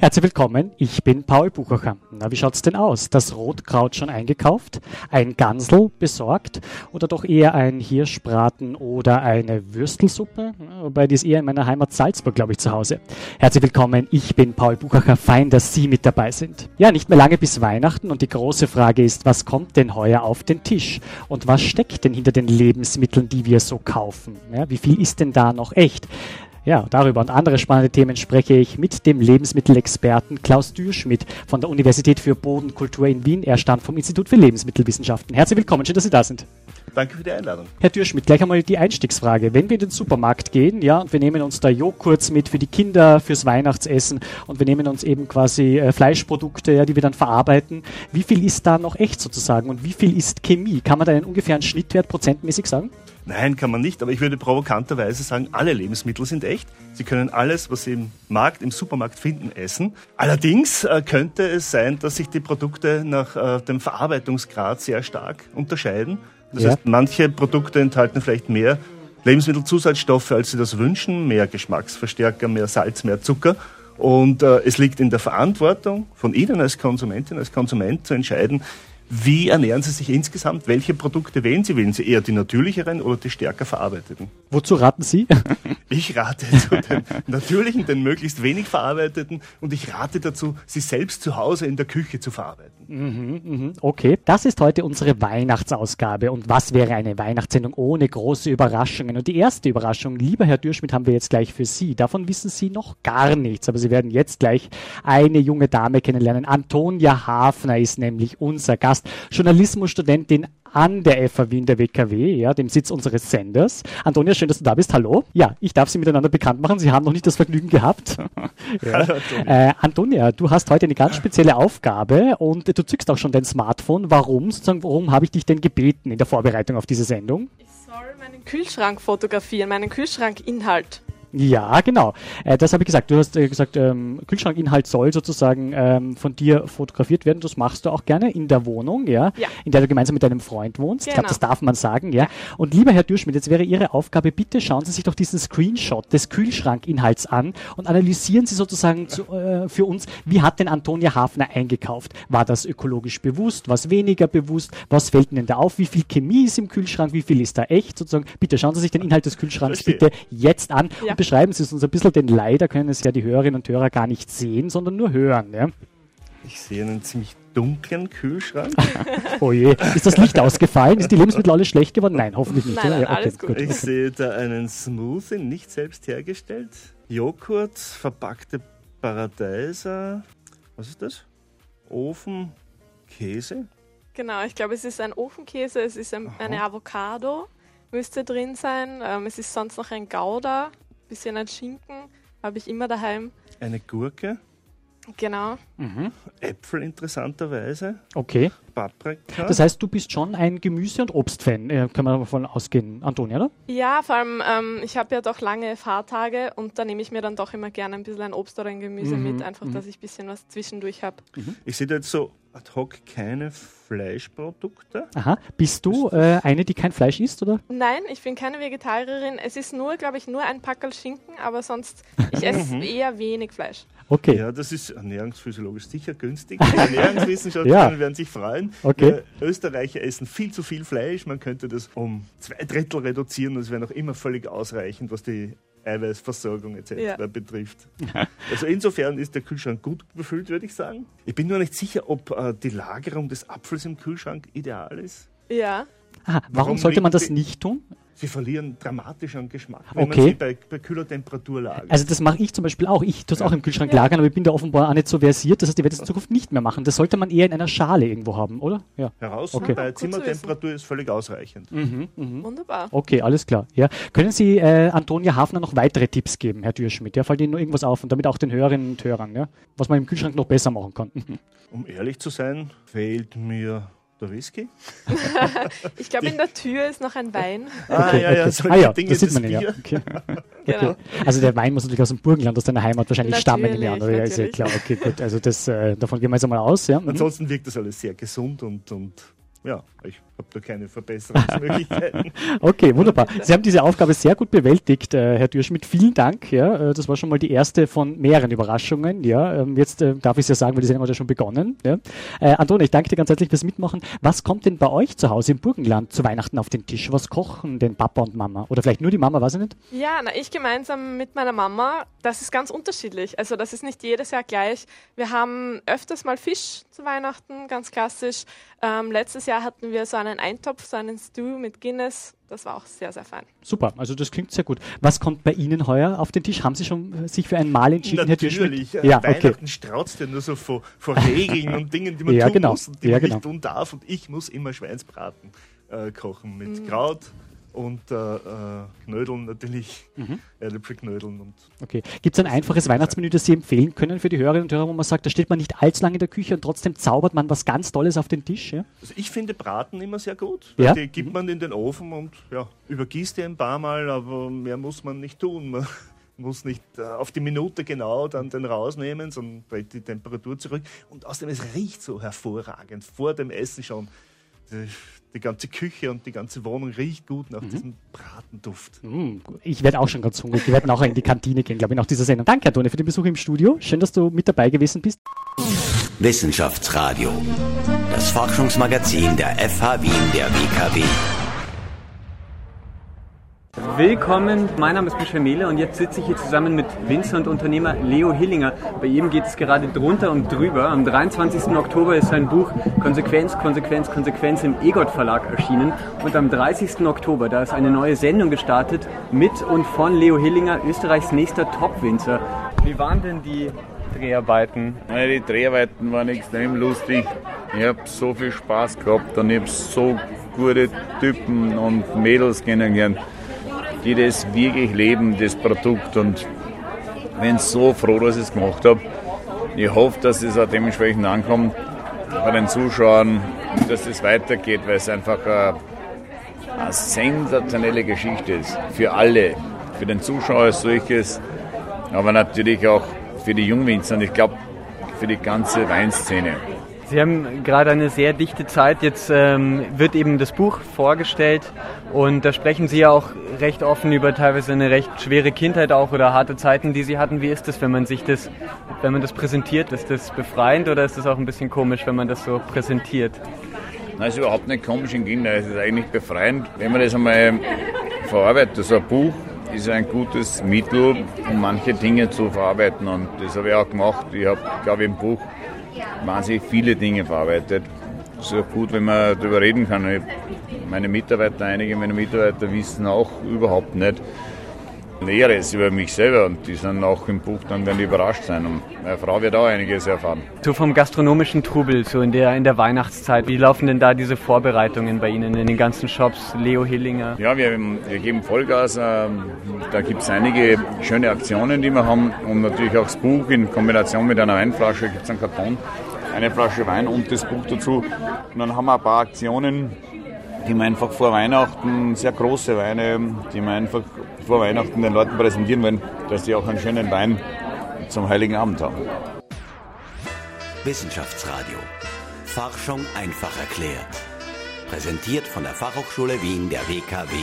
Herzlich willkommen, ich bin Paul Buchacher. Na, wie schaut's denn aus? Das Rotkraut schon eingekauft? Ein Gansel besorgt? Oder doch eher ein Hirschbraten oder eine Würstelsuppe? Wobei die ist eher in meiner Heimat Salzburg, glaube ich, zu Hause. Herzlich willkommen, ich bin Paul Buchacher. Fein, dass Sie mit dabei sind. Ja, nicht mehr lange bis Weihnachten und die große Frage ist, was kommt denn heuer auf den Tisch? Und was steckt denn hinter den Lebensmitteln, die wir so kaufen? Ja, wie viel ist denn da noch echt? Ja, darüber und andere spannende Themen spreche ich mit dem Lebensmittelexperten Klaus Dürschmidt von der Universität für Bodenkultur in Wien. Er stammt vom Institut für Lebensmittelwissenschaften. Herzlich willkommen, schön, dass Sie da sind. Danke für die Einladung. Herr Dürschmidt, gleich einmal die Einstiegsfrage. Wenn wir in den Supermarkt gehen, ja, und wir nehmen uns da Joghurts mit für die Kinder, fürs Weihnachtsessen und wir nehmen uns eben quasi äh, Fleischprodukte, ja, die wir dann verarbeiten, wie viel ist da noch echt sozusagen und wie viel ist Chemie? Kann man da einen ungefähren Schnittwert prozentmäßig sagen? Nein, kann man nicht, aber ich würde provokanterweise sagen, alle Lebensmittel sind echt. Sie können alles, was Sie im Markt, im Supermarkt finden, essen. Allerdings äh, könnte es sein, dass sich die Produkte nach äh, dem Verarbeitungsgrad sehr stark unterscheiden. Das Ja. heißt, manche Produkte enthalten vielleicht mehr Lebensmittelzusatzstoffe, als Sie das wünschen, mehr Geschmacksverstärker, mehr Salz, mehr Zucker. Und äh, es liegt in der Verantwortung von Ihnen als Konsumentin, als Konsument zu entscheiden, wie ernähren Sie sich insgesamt? Welche Produkte wählen Sie? Wählen Sie eher die natürlicheren oder die stärker verarbeiteten? Wozu raten Sie? Ich rate zu den natürlichen, den möglichst wenig verarbeiteten und ich rate dazu, sie selbst zu Hause in der Küche zu verarbeiten. Okay, das ist heute unsere Weihnachtsausgabe. Und was wäre eine Weihnachtssendung ohne große Überraschungen? Und die erste Überraschung, lieber Herr Dürschmidt, haben wir jetzt gleich für Sie. Davon wissen Sie noch gar nichts, aber Sie werden jetzt gleich eine junge Dame kennenlernen. Antonia Hafner ist nämlich unser Gast, Journalismusstudentin an der FAW in der WKW, ja, dem Sitz unseres Senders. Antonia, schön, dass du da bist. Hallo. Ja, ich darf Sie miteinander bekannt machen. Sie haben noch nicht das Vergnügen gehabt. ja. Hallo, Antonia. Äh, Antonia, du hast heute eine ganz spezielle Aufgabe und du zückst auch schon dein Smartphone. Warum? Sozusagen, warum habe ich dich denn gebeten in der Vorbereitung auf diese Sendung? Ich soll meinen Kühlschrank fotografieren, meinen Kühlschrankinhalt. Ja, genau. Äh, das habe ich gesagt. Du hast äh, gesagt, ähm, Kühlschrankinhalt soll sozusagen ähm, von dir fotografiert werden. Das machst du auch gerne in der Wohnung, ja, Ja. in der du gemeinsam mit deinem Freund wohnst. Ich glaube, Genau. das darf man sagen, ja. Und lieber Herr Dürschmidt, jetzt wäre Ihre Aufgabe, bitte schauen Sie sich doch diesen Screenshot des Kühlschrankinhalts an und analysieren Sie sozusagen zu, äh, für uns, wie hat denn Antonia Hafner eingekauft? War das ökologisch bewusst? Was weniger bewusst? Was fällt Ihnen da auf? Wie viel Chemie ist im Kühlschrank? Wie viel ist da echt? Sozusagen, bitte schauen Sie sich den Inhalt des Kühlschranks Verstehe. bitte jetzt an Ja. Beschreiben Sie es uns ein bisschen, denn leider können es ja die Hörerinnen und Hörer gar nicht sehen, sondern nur hören. Ja? Ich sehe einen ziemlich dunklen Kühlschrank. Oh je, ist das Licht ausgefallen? Ist die Lebensmittel alle schlecht geworden? Nein, hoffentlich nicht. Nein, nein, Ja, okay, alles gut. Ich sehe da einen Smoothie, nicht selbst hergestellt. Joghurt, verpackte Paradeiser. Was ist das? Ofen, Käse. Genau, ich glaube, es ist ein Ofenkäse, es ist ein, eine Avocado, müsste drin sein. Ähm, es ist sonst noch ein Gouda, bisschen ein Schinken, habe ich immer daheim. Eine Gurke. Genau. Äpfel interessanterweise. Okay, Paprika. das heißt, du bist schon ein Gemüse- und Obstfan, äh, können wir davon ausgehen, Antonia, oder? Ja, vor allem, ähm, ich habe ja doch lange Fahrtage und da nehme ich mir dann doch immer gerne ein bisschen ein Obst oder ein Gemüse mit, einfach, dass ich ein bisschen was zwischendurch habe. ich sehe da jetzt so ad hoc keine Fleischprodukte. Aha, bist du äh, eine, die kein Fleisch isst, oder? Nein, ich bin keine Vegetarierin. Es ist nur, glaube ich, nur ein Packerl Schinken, aber sonst, ich esse eher wenig Fleisch. Okay, Ja, das ist ernährungsphysiologisch sicher günstig. Die Ernährungswissenschaftler Ja. werden sich freuen. Okay. Wir Österreicher essen viel zu viel Fleisch. Man könnte das um zwei Drittel reduzieren. Das wäre noch immer völlig ausreichend, was die Eiweißversorgung etc. Ja. betrifft. Also insofern ist der Kühlschrank gut befüllt, würde ich sagen. Ich bin nur nicht sicher, ob äh, die Lagerung des Apfels im Kühlschrank ideal ist. Ja. Aha, warum, warum sollte man das nicht tun? Sie verlieren dramatisch an Geschmack, wenn Okay. man sie bei, bei kühler Temperatur lagert. Also das mache ich zum Beispiel auch. Ich tue es Ja. auch im Kühlschrank lagern, aber ich bin da offenbar auch nicht so versiert. Das heißt, ich werde es in Zukunft nicht mehr machen. Das sollte man eher in einer Schale irgendwo haben, oder? Ja. Heraus Okay. bei Zimmertemperatur ist völlig ausreichend. Wunderbar. Okay, alles klar. Ja. Können Sie äh, Antonia Hafner noch weitere Tipps geben, Herr Dürschmidt? Ja, fällt Ihnen noch irgendwas auf und damit auch den Hörerinnen und Hörern, ja? was man im Kühlschrank noch besser machen kann. Um ehrlich zu sein, fehlt mir Der Whisky? ich glaube, in der Tür ist noch ein Wein. Ah, ja, ja, solche ah, ja, Dinge, das sieht man ja. Okay. genau. Also der Wein muss natürlich aus dem Burgenland, aus deiner Heimat wahrscheinlich natürlich, stammen, ja, ja, ist ja klar. Okay, gut. Also das, äh, davon gehen wir jetzt einmal aus. Ja. Mhm. Ansonsten wirkt das alles sehr gesund und, und ja, ich habe da keine Verbesserungsmöglichkeiten. okay, wunderbar. Sie haben diese Aufgabe sehr gut bewältigt, äh, Herr Dürschmidt. Vielen Dank. Ja, äh, das war schon mal die erste von mehreren Überraschungen. Ja, ähm, jetzt äh, darf ich es ja sagen, weil die Sendung hat ja schon begonnen. Ja. Äh, Antone, ich danke dir ganz herzlich fürs Mitmachen. Was kommt denn bei euch zu Hause im Burgenland zu Weihnachten auf den Tisch? Was kochen denn Papa und Mama? Oder vielleicht nur die Mama, weiß ich nicht? Ja, na, ich gemeinsam mit meiner Mama. Das ist ganz unterschiedlich. Also das ist nicht jedes Jahr gleich. Wir haben öfters mal Fisch zu Weihnachten, ganz klassisch. Ähm, letztes Jahr hatten wir so einen Eintopf, so einen Stew mit Guinness. Das war auch sehr, sehr fein. Super, also das klingt sehr gut. Was kommt bei Ihnen heuer auf den Tisch? Haben Sie schon äh, sich für ein Mal entschieden, Natürlich, Herr Natürlich. Ja, Weihnachten okay. strauzt ja nur so vor, vor Regeln und Dingen, die man ja, tun genau. muss und die ja, man genau. nicht tun darf. Und ich muss immer Schweinsbraten äh, kochen mit mm. Kraut, und äh, äh, Knödeln natürlich, mhm. Knödeln. Und okay. Gibt es ein einfaches Weihnachtsmenü, das Sie empfehlen können für die Hörerinnen und Hörer, wo man sagt, da steht man nicht allzu lange in der Küche und trotzdem zaubert man was ganz Tolles auf den Tisch? Ja? Also ich finde Braten immer sehr gut. Ja? Die gibt man in den Ofen und ja, übergießt die ein paar Mal, aber mehr muss man nicht tun. Man muss nicht äh, auf die Minute genau dann den rausnehmen, sondern dreht die Temperatur zurück. Und außerdem, es riecht so hervorragend vor dem Essen schon die ganze Küche und die ganze Wohnung riecht gut nach mhm. diesem Bratenduft. Mhm. Ich werde auch schon ganz hungrig. Wir werden auch in die Kantine gehen, glaube ich, nach dieser Sendung. Danke, Antone, für den Besuch im Studio. Schön, dass du mit dabei gewesen bist. Wissenschaftsradio. Das Forschungsmagazin der FH Wien der WKW. Willkommen, mein Name ist Michel Mehle und jetzt sitze ich hier zusammen mit Winzer und Unternehmer Leo Hillinger. Bei ihm geht es gerade drunter und drüber. Am 23. Oktober ist sein Buch Konsequenz, Konsequenz, Konsequenz im EGOT Verlag erschienen und am 30. Oktober, da ist eine neue Sendung gestartet mit und von Leo Hillinger, Österreichs nächster Top-Winzer. Wie waren denn die Dreharbeiten? Die Dreharbeiten waren extrem lustig. Ich habe so viel Spaß gehabt und ich habe so gute Typen und Mädels kennengelernt die das wirklich leben, das Produkt. Und ich bin so froh, dass ich es gemacht habe. Ich hoffe, dass es auch dementsprechend ankommt bei den Zuschauern, dass es weitergeht, weil es einfach eine, eine sensationelle Geschichte ist. Für alle, für den Zuschauer als solches, aber natürlich auch für die Jungwinzer und ich glaube für die ganze Weinszene. Sie haben gerade eine sehr dichte Zeit. Jetzt ähm, wird eben das Buch vorgestellt und da sprechen Sie ja auch recht offen über teilweise eine recht schwere Kindheit auch oder harte Zeiten, die Sie hatten. Wie ist das, wenn man sich das, wenn man das präsentiert? Ist das befreiend oder ist das auch ein bisschen komisch, wenn man das so präsentiert? Nein, ist überhaupt nicht komisch in Kinder. Es ist eigentlich befreiend, wenn man das einmal verarbeitet. So ein Buch ist ein gutes Mittel, um manche Dinge zu verarbeiten und das habe ich auch gemacht. Ich habe, glaube ich, im Buch wahnsinnig viele Dinge verarbeitet. Es ist auch gut, wenn man darüber reden kann. Meine Mitarbeiter, einige meiner Mitarbeiter wissen auch überhaupt nicht, Näheres über mich selber und die sind auch im Buch, dann werden die überrascht sein. Und meine Frau wird auch einiges erfahren. So vom gastronomischen Trubel, so in der, in der Weihnachtszeit, wie laufen denn da diese Vorbereitungen bei Ihnen in den ganzen Shops? Leo Hillinger? Ja, wir, wir geben Vollgas. Ähm, da gibt es einige schöne Aktionen, die wir haben und natürlich auch das Buch in Kombination mit einer Weinflasche gibt es einen Karton eine Flasche Wein und das Buch dazu. Und dann haben wir ein paar Aktionen, die wir einfach vor Weihnachten, sehr große Weine, die wir einfach vor Weihnachten den Leuten präsentieren wollen, dass die auch einen schönen Wein zum Heiligen Abend haben. Wissenschaftsradio. Forschung einfach erklärt. Präsentiert von der Fachhochschule Wien der WKW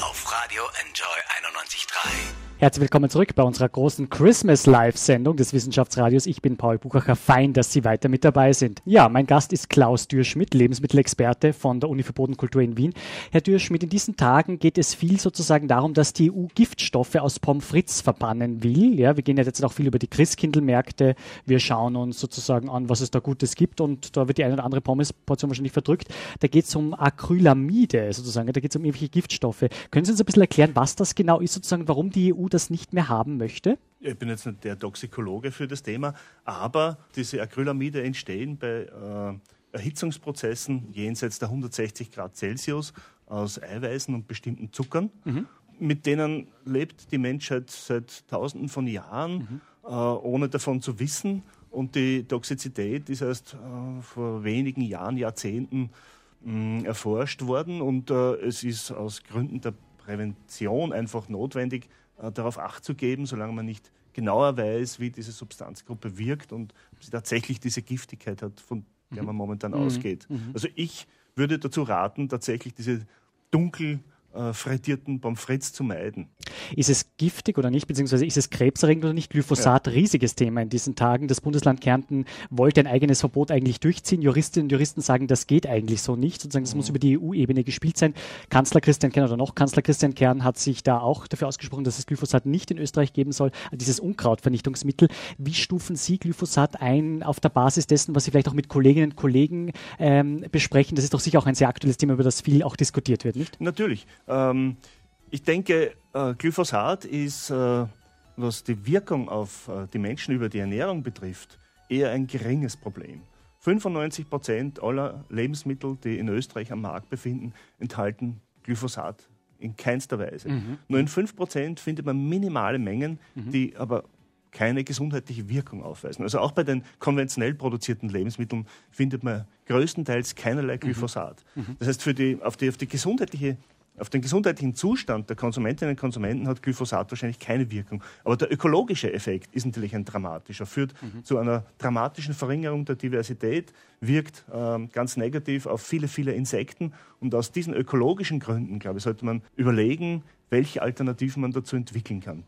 auf Radio Enjoy 91.3. Herzlich willkommen zurück bei unserer großen Christmas Live-Sendung des Wissenschaftsradios. Ich bin Paul Buchacher. Fein, dass Sie weiter mit dabei sind. Ja, mein Gast ist Klaus Dürschmidt, Lebensmittelexperte von der Uni für Bodenkultur in Wien. Herr Dürschmidt, in diesen Tagen geht es viel sozusagen darum, dass die EU Giftstoffe aus Pommes frites verbannen will. Ja, wir gehen jetzt auch viel über die Christkindlmärkte. Wir schauen uns sozusagen an, was es da Gutes gibt und da wird die eine oder andere Pommesportion wahrscheinlich verdrückt. Da geht es um Acrylamide sozusagen. Da geht es um irgendwelche Giftstoffe. Können Sie uns ein bisschen erklären, was das genau ist sozusagen, warum die EU das nicht mehr haben möchte? Ich bin jetzt nicht der Toxikologe für das Thema, aber diese Acrylamide entstehen bei äh, Erhitzungsprozessen jenseits der 160 Grad Celsius aus Eiweißen und bestimmten Zuckern. Mhm. Mit denen lebt die Menschheit seit Tausenden von Jahren, mhm. äh, ohne davon zu wissen. und die Toxizität ist erst äh, vor wenigen Jahren, Jahrzehnten mh, erforscht worden und äh, es ist aus Gründen der Prävention einfach notwendig, äh, darauf Acht zu geben, solange man nicht genauer weiß, wie diese Substanzgruppe wirkt und ob sie tatsächlich diese Giftigkeit hat, von der man momentan mhm. ausgeht. Mhm. Also ich würde dazu raten, tatsächlich diese dunkel äh, frittierten Pommes frites zu meiden. Ist es giftig oder nicht, beziehungsweise ist es krebserregend oder nicht? Glyphosat, ja. riesiges Thema in diesen Tagen. Das Bundesland Kärnten wollte ein eigenes Verbot eigentlich durchziehen. Juristinnen und Juristen sagen, das geht eigentlich so nicht. Sozusagen, es mhm. muss über die EU-Ebene gespielt sein. Kanzler Christian Kern oder noch Kanzler Christian Kern hat sich da auch dafür ausgesprochen, dass es Glyphosat nicht in Österreich geben soll. Also dieses Unkrautvernichtungsmittel. Wie stufen Sie Glyphosat ein auf der Basis dessen, was Sie vielleicht auch mit Kolleginnen und Kollegen ähm, besprechen? Das ist doch sicher auch ein sehr aktuelles Thema, über das viel auch diskutiert wird, nicht? Natürlich. Ähm, ich denke, äh, Glyphosat ist, äh, was die Wirkung auf äh, die Menschen über die Ernährung betrifft, eher ein geringes Problem. 95 Prozent aller Lebensmittel, die in Österreich am Markt befinden, enthalten Glyphosat in keinster Weise. Mhm. Nur in 5 Prozent findet man minimale Mengen, mhm. die aber keine gesundheitliche Wirkung aufweisen. Also auch bei den konventionell produzierten Lebensmitteln findet man größtenteils keinerlei mhm. Glyphosat. Mhm. Das heißt, für die, auf, die, auf die gesundheitliche auf den gesundheitlichen Zustand der Konsumentinnen und Konsumenten hat Glyphosat wahrscheinlich keine Wirkung. Aber der ökologische Effekt ist natürlich ein dramatischer, führt mhm. zu einer dramatischen Verringerung der Diversität, wirkt ähm, ganz negativ auf viele, viele Insekten. Und aus diesen ökologischen Gründen, glaube ich, sollte man überlegen, welche Alternativen man dazu entwickeln kann.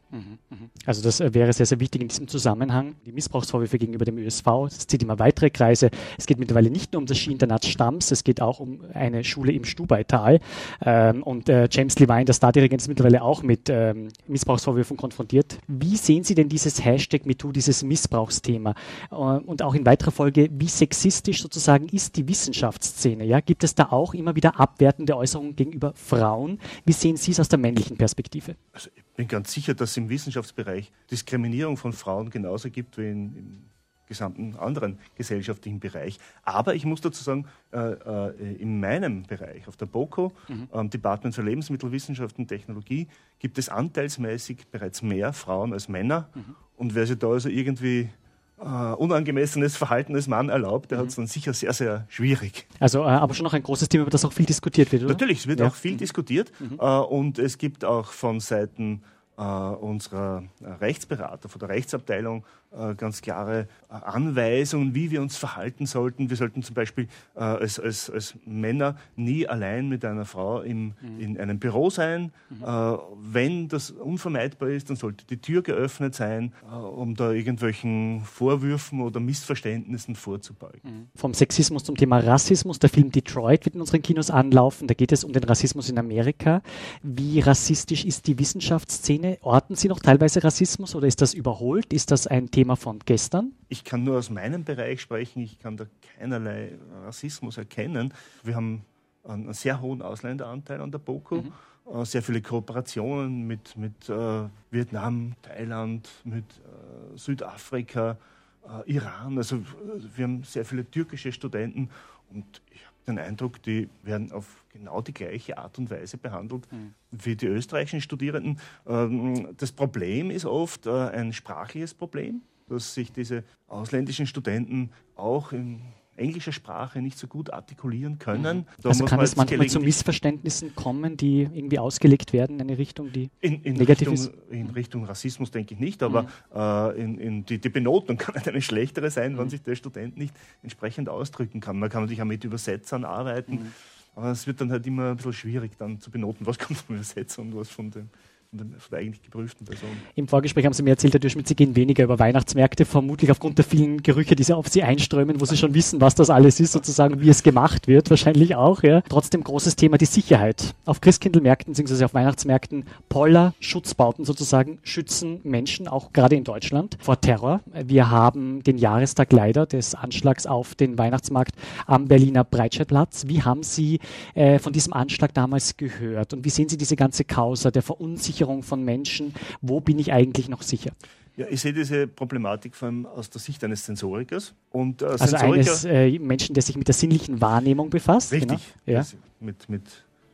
Also das äh, wäre sehr, sehr wichtig in diesem Zusammenhang. Die Missbrauchsvorwürfe gegenüber dem ÖSV, das zieht immer weitere Kreise. Es geht mittlerweile nicht nur um das Skiinternat Stamms, es geht auch um eine Schule im Stubaital. Ähm, und äh, James Levine, der Stardirigent, ist mittlerweile auch mit ähm, Missbrauchsvorwürfen konfrontiert. Wie sehen Sie denn dieses Hashtag MeToo, dieses Missbrauchsthema? Äh, und auch in weiterer Folge, wie sexistisch sozusagen ist die Wissenschaftsszene? Ja? Gibt es da auch immer wieder abwertende Äußerungen gegenüber Frauen? Wie sehen Sie es aus der männlichen wissenschaftlichen Perspektive? Also ich bin ganz sicher, dass es im Wissenschaftsbereich Diskriminierung von Frauen genauso gibt wie in, im gesamten anderen gesellschaftlichen Bereich. Aber ich muss dazu sagen, äh, äh, in meinem Bereich, auf der BOKO, mhm. ähm, Department für Lebensmittelwissenschaft und Technologie, gibt es anteilsmäßig bereits mehr Frauen als Männer. Mhm. Und wer sich da also irgendwie Uh, unangemessenes Verhalten als Mann erlaubt, der mhm. hat es dann sicher sehr, sehr schwierig. Also, äh, aber schon noch ein großes Thema, über das auch viel diskutiert wird, oder? Natürlich, es wird ja. auch viel mhm. diskutiert mhm. uh, und es gibt auch von Seiten äh, unserer Rechtsberater, von der Rechtsabteilung äh, ganz klare äh, Anweisungen, wie wir uns verhalten sollten. Wir sollten zum Beispiel äh, als, als, als Männer nie allein mit einer Frau im, mhm. in einem Büro sein. Mhm. Äh, wenn das unvermeidbar ist, dann sollte die Tür geöffnet sein, äh, um da irgendwelchen Vorwürfen oder Missverständnissen vorzubeugen. Mhm. Vom Sexismus zum Thema Rassismus. Der Film Detroit wird in unseren Kinos anlaufen. Da geht es um den Rassismus in Amerika. Wie rassistisch ist die Wissenschaftsszene? Orten Sie noch teilweise Rassismus oder ist das überholt? Ist das ein Thema? Thema von gestern? Ich kann nur aus meinem Bereich sprechen. Ich kann da keinerlei Rassismus erkennen. Wir haben einen sehr hohen Ausländeranteil an der BOKU. Mhm äh, sehr viele Kooperationen mit, mit äh, Vietnam, Thailand, mit äh, Südafrika, äh, Iran. Also wir haben sehr viele türkische Studenten und ich habe den Eindruck, die werden auf genau die gleiche Art und Weise behandelt mhm. wie die österreichischen Studierenden. Ähm, das Problem ist oft äh, ein sprachliches Problem dass sich diese ausländischen Studenten auch in englischer Sprache nicht so gut artikulieren können. Mhm. Da also kann es manchmal zu Missverständnissen kommen, die irgendwie ausgelegt werden in eine Richtung, die in, in negativ Richtung, ist? In Richtung Rassismus denke ich nicht, aber mhm. äh, in, in die, die, Benotung kann eine schlechtere sein, mhm. wenn sich der Student nicht entsprechend ausdrücken kann. Man kann natürlich auch mit Übersetzern arbeiten, mhm. aber es wird dann halt immer ein bisschen schwierig dann zu benoten, was kommt vom Übersetzer und was von dem von der eigentlich geprüften Person. Im Vorgespräch haben Sie mir erzählt, Herr Dürschmidt, Sie gehen weniger über Weihnachtsmärkte, vermutlich aufgrund der vielen Gerüche, die Sie auf Sie einströmen, wo Sie schon wissen, was das alles ist, sozusagen, wie es gemacht wird, wahrscheinlich auch. Ja. Trotzdem großes Thema die Sicherheit. Auf Christkindlmärkten bzw. auf Weihnachtsmärkten Poller, Schutzbauten sozusagen, schützen Menschen, auch gerade in Deutschland, vor Terror. Wir haben den Jahrestag leider des Anschlags auf den Weihnachtsmarkt am Berliner Breitscheidplatz. Wie haben Sie äh, von diesem Anschlag damals gehört und wie sehen Sie diese ganze Causa der Verunsicherung Verunsicherung von Menschen. Wo bin ich eigentlich noch sicher? Ja, ich sehe diese Problematik vor allem aus der Sicht eines Sensorikers. Und, äh, also Sensoriker, eines äh, Menschen, der sich mit der sinnlichen Wahrnehmung befasst. Richtig. Genau. Ja. Mit, mit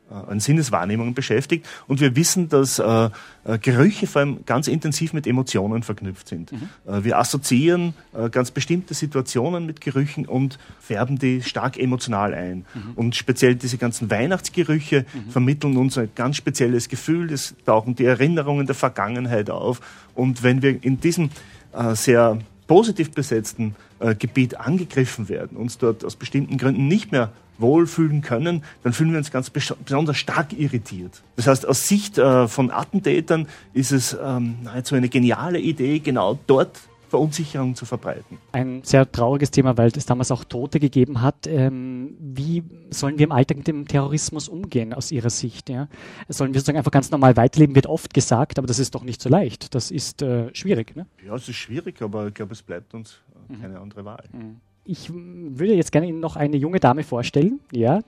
an Sinneswahrnehmungen beschäftigt. Und wir wissen, dass äh, äh, Gerüche vor allem ganz intensiv mit Emotionen verknüpft sind. Mhm. Äh, wir assoziieren äh, ganz bestimmte Situationen mit Gerüchen und färben die stark emotional ein. Mhm. Und speziell diese ganzen Weihnachtsgerüche mhm. vermitteln uns ein ganz spezielles Gefühl. Es tauchen die Erinnerungen der Vergangenheit auf. Und wenn wir in diesem äh, sehr positiv besetzten äh, Gebiet angegriffen werden, uns dort aus bestimmten Gründen nicht mehr wohlfühlen können, dann fühlen wir uns ganz besonders stark irritiert. Das heißt, aus Sicht äh, von Attentätern ist es ähm, nahezu eine geniale Idee, genau dort Verunsicherung zu verbreiten. Ein sehr trauriges Thema, weil es damals auch Tote gegeben hat. Ähm, wie sollen wir im Alltag mit dem Terrorismus umgehen aus Ihrer Sicht? Ja? Sollen wir sozusagen einfach ganz normal weiterleben, wird oft gesagt, aber das ist doch nicht so leicht. Das ist äh, schwierig. Ne? Ja, es ist schwierig, aber ich glaube, es bleibt uns äh, mhm. keine andere Wahl. Mhm ich würde jetzt gerne Ihnen noch eine junge Dame vorstellen, ja,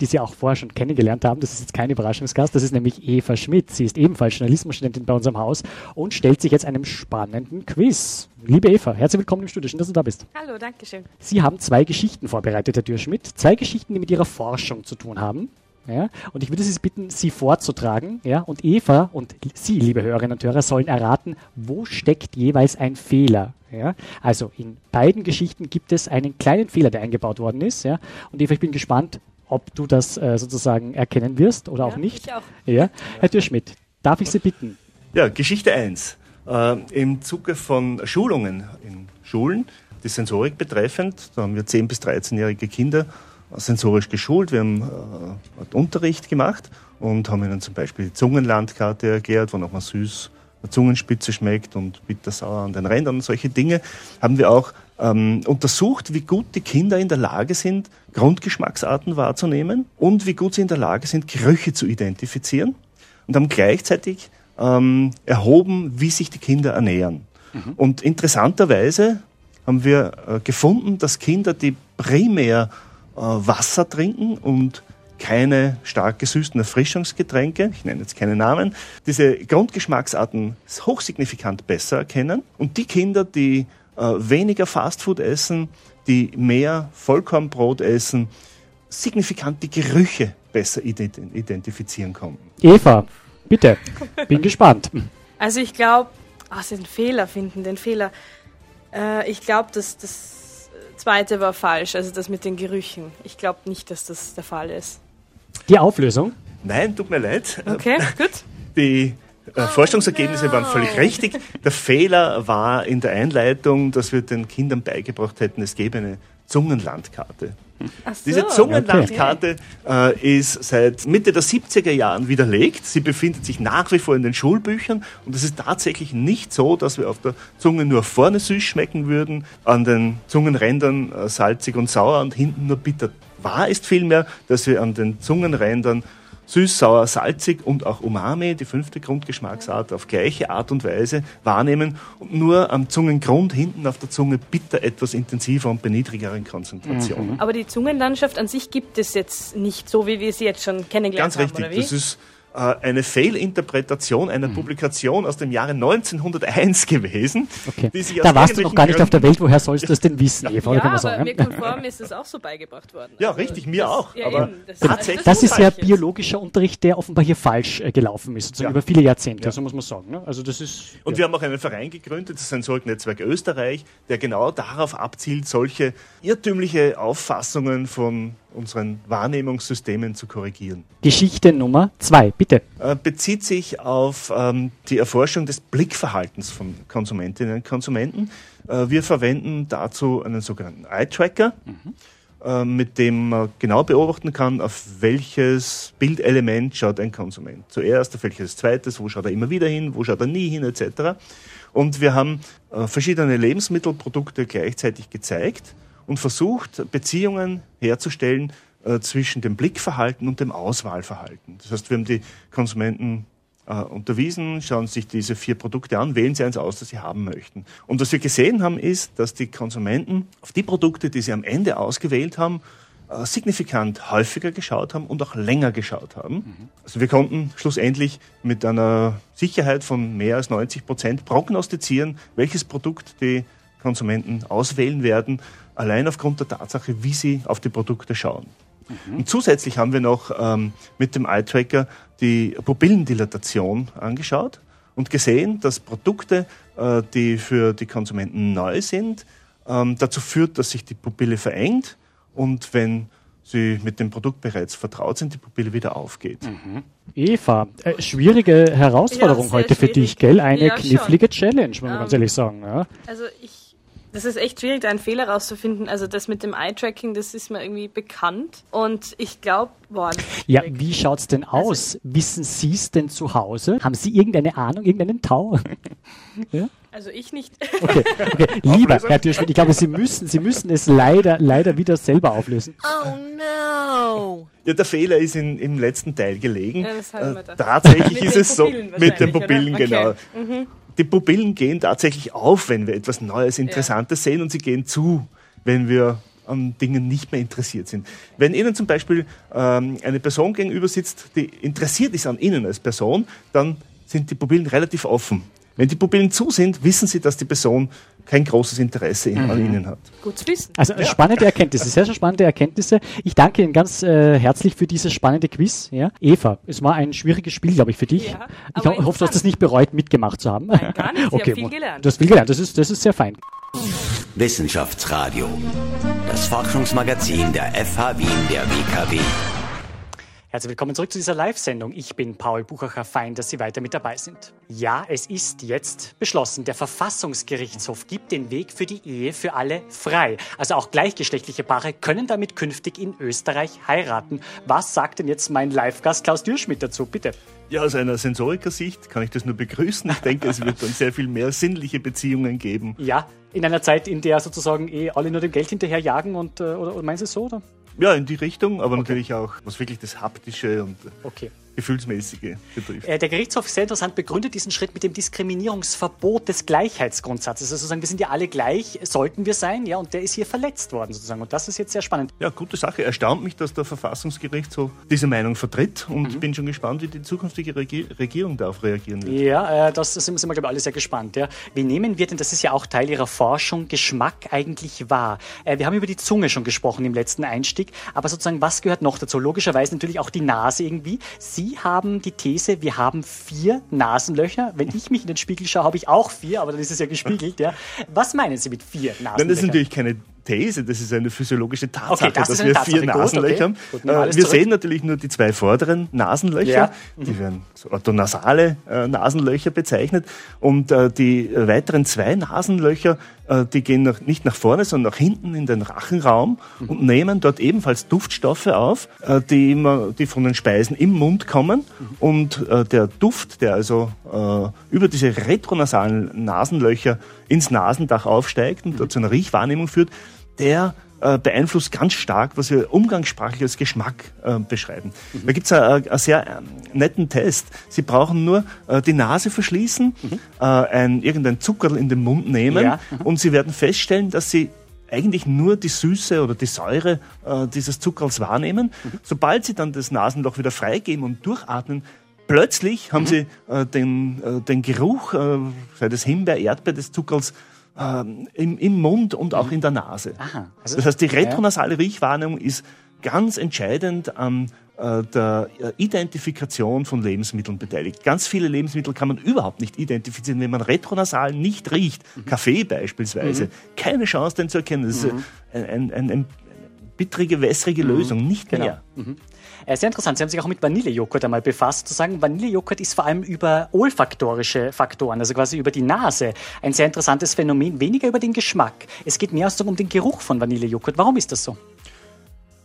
die Sie auch vorher schon kennengelernt haben. Das ist jetzt kein Überraschungsgast, das ist nämlich Eva Schmidt. Sie ist ebenfalls Journalismusstudentin bei unserem Haus und stellt sich jetzt einem spannenden Quiz. Liebe Eva, herzlich willkommen im Studio, schön, dass du da bist. Hallo, danke schön. Sie haben zwei Geschichten vorbereitet, Herr Dürr-Schmidt. Zwei Geschichten, die mit Ihrer Forschung zu tun haben. Ja, und ich würde Sie bitten, sie vorzutragen. Ja, und Eva und Sie, liebe Hörerinnen und Hörer, sollen erraten, wo steckt jeweils ein Fehler. Ja, also in beiden Geschichten gibt es einen kleinen Fehler, der eingebaut worden ist. Ja, und Eva, ich bin gespannt, ob du das äh, sozusagen erkennen wirst oder ja, auch nicht. Ich auch. Ja, Herr Türschmidt, darf ich Sie bitten? Ja, Geschichte 1. Äh, Im Zuge von Schulungen in Schulen, die Sensorik betreffend, da haben wir 10- bis 13-jährige Kinder sensorisch geschult. Wir haben äh, Unterricht gemacht und haben ihnen zum Beispiel die Zungenlandkarte erklärt, wo nochmal süß eine Zungenspitze schmeckt und bittersauer an den Rändern und solche Dinge. Haben wir auch ähm, untersucht, wie gut die Kinder in der Lage sind, Grundgeschmacksarten wahrzunehmen und wie gut sie in der Lage sind, Gerüche zu identifizieren und haben gleichzeitig ähm, erhoben, wie sich die Kinder ernähren. Mhm. Und interessanterweise haben wir äh, gefunden, dass Kinder, die primär äh, Wasser trinken und keine stark gesüßten Erfrischungsgetränke, ich nenne jetzt keine Namen, diese Grundgeschmacksarten hochsignifikant besser erkennen. Und die Kinder, die äh, weniger Fastfood essen, die mehr Vollkornbrot essen, signifikant die Gerüche besser identifizieren konnten. Eva, bitte, bin gespannt. Also ich glaube, ach, den Fehler finden, den Fehler. Äh, ich glaube, dass das zweite war falsch, also das mit den Gerüchen. Ich glaube nicht, dass das der Fall ist. Die Auflösung? Nein, tut mir leid. Okay, gut. Die äh, Forschungsergebnisse waren völlig richtig. Der Fehler war in der Einleitung, dass wir den Kindern beigebracht hätten, es gäbe eine Zungenlandkarte. So. Diese Zungenlandkarte okay. äh, ist seit Mitte der 70er Jahren widerlegt. Sie befindet sich nach wie vor in den Schulbüchern und es ist tatsächlich nicht so, dass wir auf der Zunge nur vorne süß schmecken würden, an den Zungenrändern äh, salzig und sauer und hinten nur bitter. Wahr ist vielmehr, dass wir an den Zungenrändern süß, sauer, salzig und auch Umami, die fünfte Grundgeschmacksart, auf gleiche Art und Weise wahrnehmen und nur am Zungengrund hinten auf der Zunge bitter etwas intensiver und beniedrigeren Konzentrationen. Mhm. Aber die Zungenlandschaft an sich gibt es jetzt nicht so, wie wir sie jetzt schon kennengelernt Ganz haben. Ganz richtig. Das ist eine Fehlinterpretation einer mhm. Publikation aus dem Jahre 1901 gewesen. Okay. da warst du noch gar nicht auf der Welt, woher sollst du es denn wissen, Eva? Ja, aber sagen, mir konform ist es auch so beigebracht worden. Ja, also richtig, mir auch. Ja, aber das, tatsächlich das, ist ja biologischer Unterricht, der offenbar hier falsch äh, gelaufen ist, sozusagen ja. über viele Jahrzehnte, ja. so muss man sagen. Ne? Also das ist, Und wir haben auch einen Verein gegründet, das Sensoriknetzwerk Österreich, der genau darauf abzielt, solche irrtümliche Auffassungen von unseren Wahrnehmungssystemen zu korrigieren. Geschichte Nummer zwei, bitte. Äh, bezieht sich auf ähm, die Erforschung des Blickverhaltens von Konsumentinnen und Konsumenten. Äh, wir verwenden dazu einen sogenannten Eye-Tracker. Mhm. Äh, mit dem man genau beobachten kann, auf welches Bildelement schaut ein Konsument. Zuerst, auf welches zweites, wo schaut er immer wieder hin, wo schaut er nie hin, etc. Und wir haben äh, verschiedene Lebensmittelprodukte gleichzeitig gezeigt und versucht, Beziehungen herzustellen äh, zwischen dem Blickverhalten und dem Auswahlverhalten. Das heißt, wir haben die Konsumenten äh, unterwiesen, schauen sich diese vier Produkte an, wählen sie eins aus, das sie haben möchten. Und was wir gesehen haben, ist, dass die Konsumenten auf die Produkte, die sie am Ende ausgewählt haben, äh, signifikant häufiger geschaut haben und auch länger geschaut haben. Mhm. Also wir konnten schlussendlich mit einer Sicherheit von mehr als 90 Prozent prognostizieren, welches Produkt die Konsumenten auswählen werden, allein aufgrund der Tatsache, wie sie auf die Produkte schauen. Mhm. Und zusätzlich haben wir noch ähm, mit dem Eye-Tracker die Pupillendilatation angeschaut und gesehen, dass Produkte, äh, die für die Konsumenten neu sind, ähm, dazu führt, dass sich die Pupille verengt und wenn sie mit dem Produkt bereits vertraut sind, die Pupille wieder aufgeht. Mhm. Eva, äh, schwierige Herausforderung ja, heute schwierig. für dich, gell? Eine ja, knifflige schon. Challenge, muss man um, ganz ehrlich sagen. Ja. Also ich das ist echt schwierig, da einen Fehler rauszufinden. Also das mit dem Eye-Tracking, das ist mir irgendwie bekannt. Und ich glaube, boah. Ja, wie schaut es denn also aus? Also, Wissen Sie es denn zu Hause? Haben Sie irgendeine Ahnung, irgendeinen Tau? ja? Also ich nicht. Okay, okay. lieber Herr Türschmidt, ich glaube, Sie müssen, Sie müssen es leider, leider wieder selber auflösen. Oh no! Ja, der Fehler ist in, im letzten Teil gelegen. Ja, äh, tatsächlich ist es so mit den Pupillen, okay. genau. Mhm die Pupillen gehen tatsächlich auf, wenn wir etwas Neues, Interessantes ja. sehen und sie gehen zu, wenn wir an Dingen nicht mehr interessiert sind. Wenn Ihnen zum Beispiel ähm, eine Person gegenüber sitzt, die interessiert ist an Ihnen als Person, dann sind die Pupillen relativ offen. Wenn die Pupillen zu sind, wissen Sie, dass die Person kein großes Interesse mhm. an Ihnen hat. Gut zu wissen. Also ja. spannende Erkenntnisse, sehr, sehr spannende Erkenntnisse. Ich danke Ihnen ganz äh, herzlich für dieses spannende Quiz. Ja. Eva, es war ein schwieriges Spiel, glaube ich, für dich. Ja, ich ho hoffe, du hast das nicht bereut, mitgemacht zu haben. Nein, gar nicht. okay, viel gelernt. Du hast viel gelernt, das ist, das ist sehr fein. Wissenschaftsradio, das Forschungsmagazin der FH Wien der WKW. Herzlich willkommen zurück zu dieser Live-Sendung. Ich bin Paul Buchacher, fein, dass Sie weiter mit dabei sind. Ja, es ist jetzt beschlossen. Der Verfassungsgerichtshof gibt den Weg für die Ehe für alle frei. Also auch gleichgeschlechtliche Paare können damit künftig in Österreich heiraten. Was sagt denn jetzt mein Live-Gast Klaus Dürschmidt dazu? Bitte. Ja, aus einer Sensorikersicht kann ich das nur begrüßen. Ich denke, es wird dann sehr viel mehr sinnliche Beziehungen geben. Ja, in einer Zeit, in der sozusagen eh alle nur dem Geld hinterherjagen und, äh, oder, oder meinst du es so? Oder? Ja, in die Richtung, aber okay. natürlich auch, was wirklich das Haptische und okay. Gefühlsmäßige betrifft. Äh, der Gerichtshof ist sehr interessant begründet diesen Schritt mit dem Diskriminierungsverbot des Gleichheitsgrundsatzes. Also sozusagen, wir sind ja alle gleich, sollten wir sein, ja, und der ist hier verletzt worden sozusagen. Und das ist jetzt sehr spannend. Ja, gute Sache. Erstaunt mich, dass der Verfassungsgerichtshof diese Meinung vertritt und mhm. bin schon gespannt, wie die zukünftige Regier Regierung darauf reagieren wird. Ja, äh, das sind, sind wir, glaube ich, alle sehr gespannt. Ja. Wie nehmen wir denn, das ist ja auch Teil Ihrer Forschung, Geschmack eigentlich wahr? Äh, wir haben über die Zunge schon gesprochen im letzten Einstieg, aber sozusagen, was gehört noch dazu? Logischerweise natürlich auch die Nase irgendwie. Sie Sie haben die These, wir haben vier Nasenlöcher. Wenn ich mich in den Spiegel schaue, habe ich auch vier, aber dann ist es ja gespiegelt. Ja. Was meinen Sie mit vier Nasenlöchern? Das ist natürlich keine These, das ist eine physiologische Tatsache, okay, das dass wir Tatsache. vier Nasenlöcher okay. haben. Äh, wir sehen natürlich nur die zwei vorderen Nasenlöcher, ja. mhm. die werden so orthonasale äh, Nasenlöcher bezeichnet und äh, die weiteren zwei Nasenlöcher, die gehen nach, nicht nach vorne, sondern nach hinten in den Rachenraum mhm. und nehmen dort ebenfalls Duftstoffe auf, äh, die, immer, die von den Speisen im Mund kommen mhm. und äh, der Duft, der also über diese retronasalen Nasenlöcher ins Nasendach aufsteigt und mhm. zu einer Riechwahrnehmung führt, der äh, beeinflusst ganz stark, was wir umgangssprachlich als Geschmack äh, beschreiben. Mhm. Da gibt es einen sehr äh, netten Test. Sie brauchen nur äh, die Nase verschließen, mhm. Äh, ein, irgendein Zuckerl in den Mund nehmen ja. mhm. und Sie werden feststellen, dass Sie eigentlich nur die Süße oder die Säure äh, dieses Zuckerls wahrnehmen. Mhm. Sobald Sie dann das Nasenloch wieder freigeben und durchatmen, plötzlich haben mhm. Sie den, den Geruch, sei das Himbeer, Erdbeer des Zuckerls, ähm, im, im Mund und auch mhm. in der Nase. Aha, also das heißt, die retronasale Riechwahrnehmung ist ganz entscheidend an äh, der Identifikation von Lebensmitteln beteiligt. Ganz viele Lebensmittel kann man überhaupt nicht identifizieren, wenn man retronasal nicht riecht. Mhm. Kaffee beispielsweise. Mhm. Keine Chance, den zu erkennen. Das ist mhm. ein, ein, ein, eine bittrige, wässrige mhm. Lösung, nicht genau. mehr. Äh, sehr interessant. Sie haben sich auch mit Vanillejoghurt einmal befasst. Zu sagen, Vanillejoghurt ist vor allem über olfaktorische Faktoren, also quasi über die Nase, ein sehr interessantes Phänomen. Weniger über den Geschmack. Es geht mehr um den Geruch von Vanillejoghurt. Warum ist das so?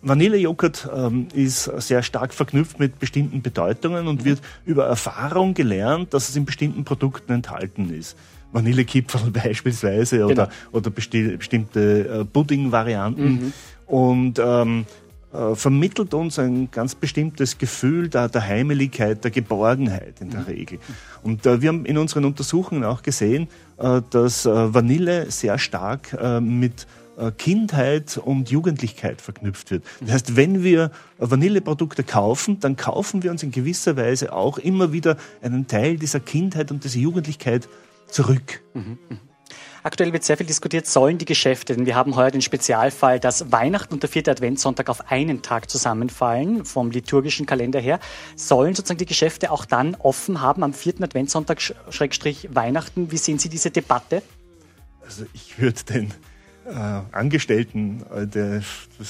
Vanillejoghurt ähm, ist sehr stark verknüpft mit bestimmten Bedeutungen und mhm. wird über Erfahrung gelernt, dass es in bestimmten Produkten enthalten ist. Vanillekipferl beispielsweise oder, genau. oder besti bestimmte äh, Pudding-Varianten. Mhm. Und ähm, äh, vermittelt uns ein ganz bestimmtes Gefühl der, der Heimeligkeit, der Geborgenheit in der mhm. Regel. Und äh, wir haben in unseren Untersuchungen auch gesehen, äh, dass äh, Vanille sehr stark äh, mit äh, Kindheit und Jugendlichkeit verknüpft wird. Das heißt, wenn wir Vanilleprodukte kaufen, dann kaufen wir uns in gewisser Weise auch immer wieder einen Teil dieser Kindheit und dieser Jugendlichkeit zurück. Mhm. Aktuell wird sehr viel diskutiert, sollen die Geschäfte, denn wir haben heuer den Spezialfall, dass Weihnachten und der vierte Adventssonntag auf einen Tag zusammenfallen, vom liturgischen Kalender her, sollen sozusagen die Geschäfte auch dann offen haben am vierten Adventssonntag, Schrägstrich Weihnachten. Wie sehen Sie diese Debatte? Also ich würde den Angestellten äh, des,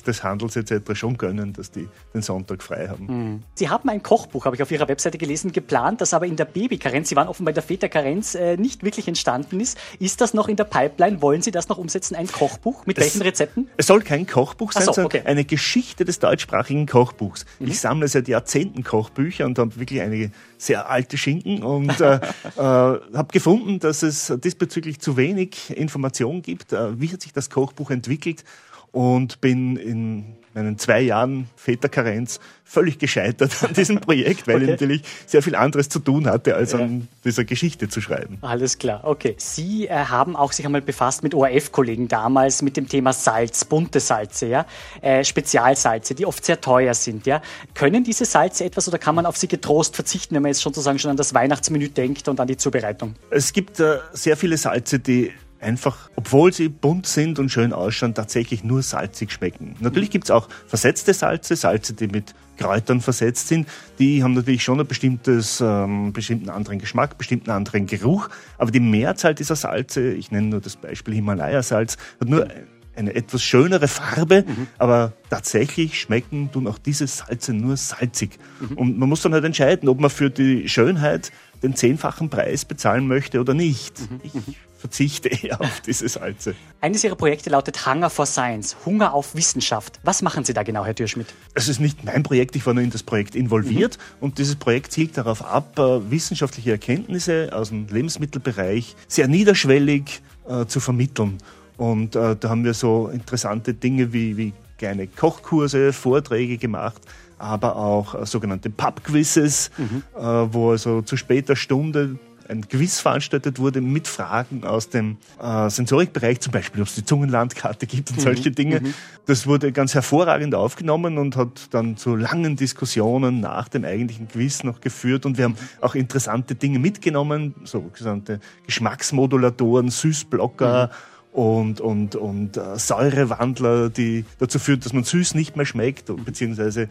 des, Handels etc. schon gönnen, dass die den Sonntag frei haben. Mhm. Sie haben ein Kochbuch, habe ich auf Ihrer Webseite gelesen, geplant, das aber in der Babykarenz, Sie waren offenbar in der Väterkarenz, äh, nicht wirklich entstanden ist. Ist das noch in der Pipeline? Wollen Sie das noch umsetzen? Ein Kochbuch? Mit es, welchen Rezepten? Es soll kein Kochbuch sein, so, okay. sondern eine Geschichte des deutschsprachigen Kochbuchs. Mhm. Ich sammle seit Jahrzehnten Kochbücher und habe wirklich einige sehr alte Schinken und äh, äh, habe gefunden, dass es diesbezüglich zu wenig Information gibt. Äh, wie hat sich das Kochbuch entwickelt? Und bin in meinen zwei Jahren Väterkarenz völlig gescheitert an diesem Projekt, weil okay. ich natürlich sehr viel anderes zu tun hatte, als ja. an dieser Geschichte zu schreiben. Alles klar, okay. Sie äh, haben auch sich einmal befasst mit ORF-Kollegen damals mit dem Thema Salz, bunte Salze, ja, äh, Spezialsalze, die oft sehr teuer sind, ja. Können diese Salze etwas oder kann man auf sie getrost verzichten, wenn man jetzt sozusagen schon an das Weihnachtsmenü denkt und an die Zubereitung? Es gibt äh, sehr viele Salze, die einfach, obwohl sie bunt sind und schön ausschauen, tatsächlich nur salzig schmecken. Natürlich gibt's auch versetzte Salze, Salze, die mit Kräutern versetzt sind. Die haben natürlich schon einen bestimmtes, ähm, bestimmten anderen Geschmack, bestimmten anderen Geruch. Aber die Mehrzahl dieser Salze, ich nenne nur das Beispiel Himalaya-Salz, hat nur eine etwas schönere Farbe, mhm. aber tatsächlich schmecken tun auch diese Salze nur salzig. Mhm. Und man muss dann halt entscheiden, ob man für die Schönheit den zehnfachen Preis bezahlen möchte oder nicht. Mhm. Ich verzichte eher auf diese Salze. Eines Ihrer Projekte lautet Hunger for Science, Hunger auf Wissenschaft. Was machen Sie da genau, Herr Dürschmidt? Es ist nicht mein Projekt, ich war nur in das Projekt involviert mhm. und dieses Projekt zielt darauf ab, äh, wissenschaftliche Erkenntnisse aus dem Lebensmittelbereich sehr niederschwellig äh, zu vermitteln. Und äh, da haben wir so interessante Dinge wie, wie kleine Kochkurse, Vorträge gemacht, aber auch äh, sogenannte Pub-Quizzes, mhm. äh, wo also zu später Stunde ein Quiz veranstaltet wurde mit Fragen aus dem äh, Sensorikbereich, zum Beispiel, ob es die Zungenlandkarte gibt und mhm. solche Dinge. Mhm. Das wurde ganz hervorragend aufgenommen und hat dann zu langen Diskussionen nach dem eigentlichen Quiz noch geführt. Und wir haben auch interessante Dinge mitgenommen, so sogenannte Geschmacksmodulatoren, Süßblocker. Mhm und, und, und äh, Säurewandler, die dazu führen, dass man süß nicht mehr schmeckt, beziehungsweise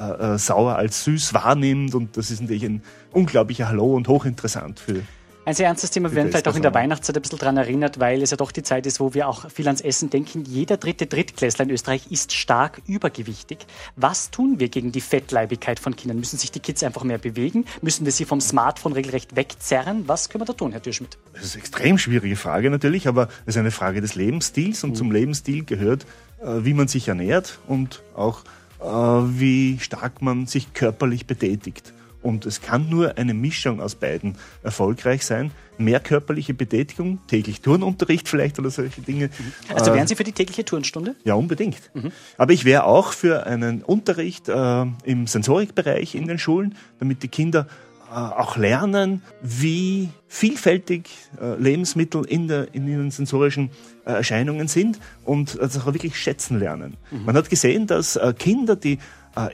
äh, äh, sauer als süß wahrnimmt. Und das ist natürlich ein unglaublicher Hallo und hochinteressant für ein sehr ernstes Thema. Wir werden vielleicht auch in der Weihnachtszeit ein bisschen daran erinnert, weil es ja doch die Zeit ist, wo wir auch viel ans Essen denken. Jeder dritte Drittklässler in Österreich ist stark übergewichtig. Was tun wir gegen die Fettleibigkeit von Kindern? Müssen sich die Kids einfach mehr bewegen? Müssen wir sie vom Smartphone regelrecht wegzerren? Was können wir da tun, Herr Dürschmidt? Das ist eine extrem schwierige Frage natürlich, aber es ist eine Frage des Lebensstils und mhm. zum Lebensstil gehört, äh, wie man sich ernährt und auch wie stark man sich körperlich betätigt. Und es kann nur eine Mischung aus beiden erfolgreich sein. Mehr körperliche Betätigung, täglich Turnunterricht vielleicht oder solche Dinge. Also wären Sie für die tägliche Turnstunde? Ja, unbedingt. Mhm. Aber ich wäre auch für einen Unterricht äh, im Sensorikbereich in den Schulen, damit die Kinder äh, auch lernen, wie vielfältig äh, Lebensmittel in, der, in ihren sensorischen äh, Erscheinungen sind und das auch wirklich schätzen lernen. Mhm. Man hat gesehen, dass Kinder, die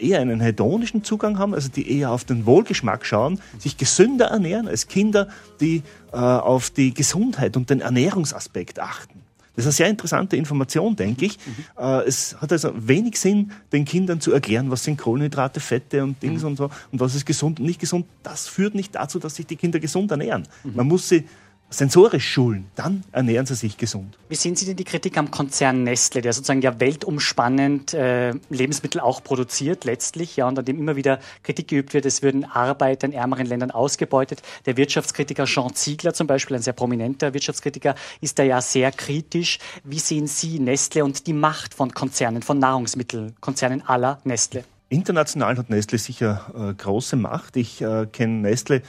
eher einen hedonischen Zugang haben, also die eher auf den Wohlgeschmack schauen, sich gesünder ernähren als Kinder, die auf die Gesundheit und den Ernährungsaspekt achten. Das ist eine sehr interessante Information, denke ich. Mhm. Es hat also wenig Sinn, den Kindern zu erklären, was sind Kohlenhydrate, Fette und Dings mhm. und so und was ist gesund und nicht gesund. Das führt nicht dazu, dass sich die Kinder gesund ernähren. Mhm. Man muss sie sensorisch schulen, dann ernähren sie sich gesund. Wie sehen Sie denn die Kritik am Konzern Nestle, der sozusagen ja weltumspannend äh, Lebensmittel auch produziert letztlich, ja, und an dem immer wieder Kritik geübt wird, es würden Arbeiter in ärmeren Ländern ausgebeutet. Der Wirtschaftskritiker Jean Ziegler zum Beispiel, ein sehr prominenter Wirtschaftskritiker, ist da ja sehr kritisch. Wie sehen Sie Nestle und die Macht von Konzernen, von Nahrungsmittelkonzernen aller Nestle? International hat Nestle sicher äh, große Macht. Ich äh, kenne Nestle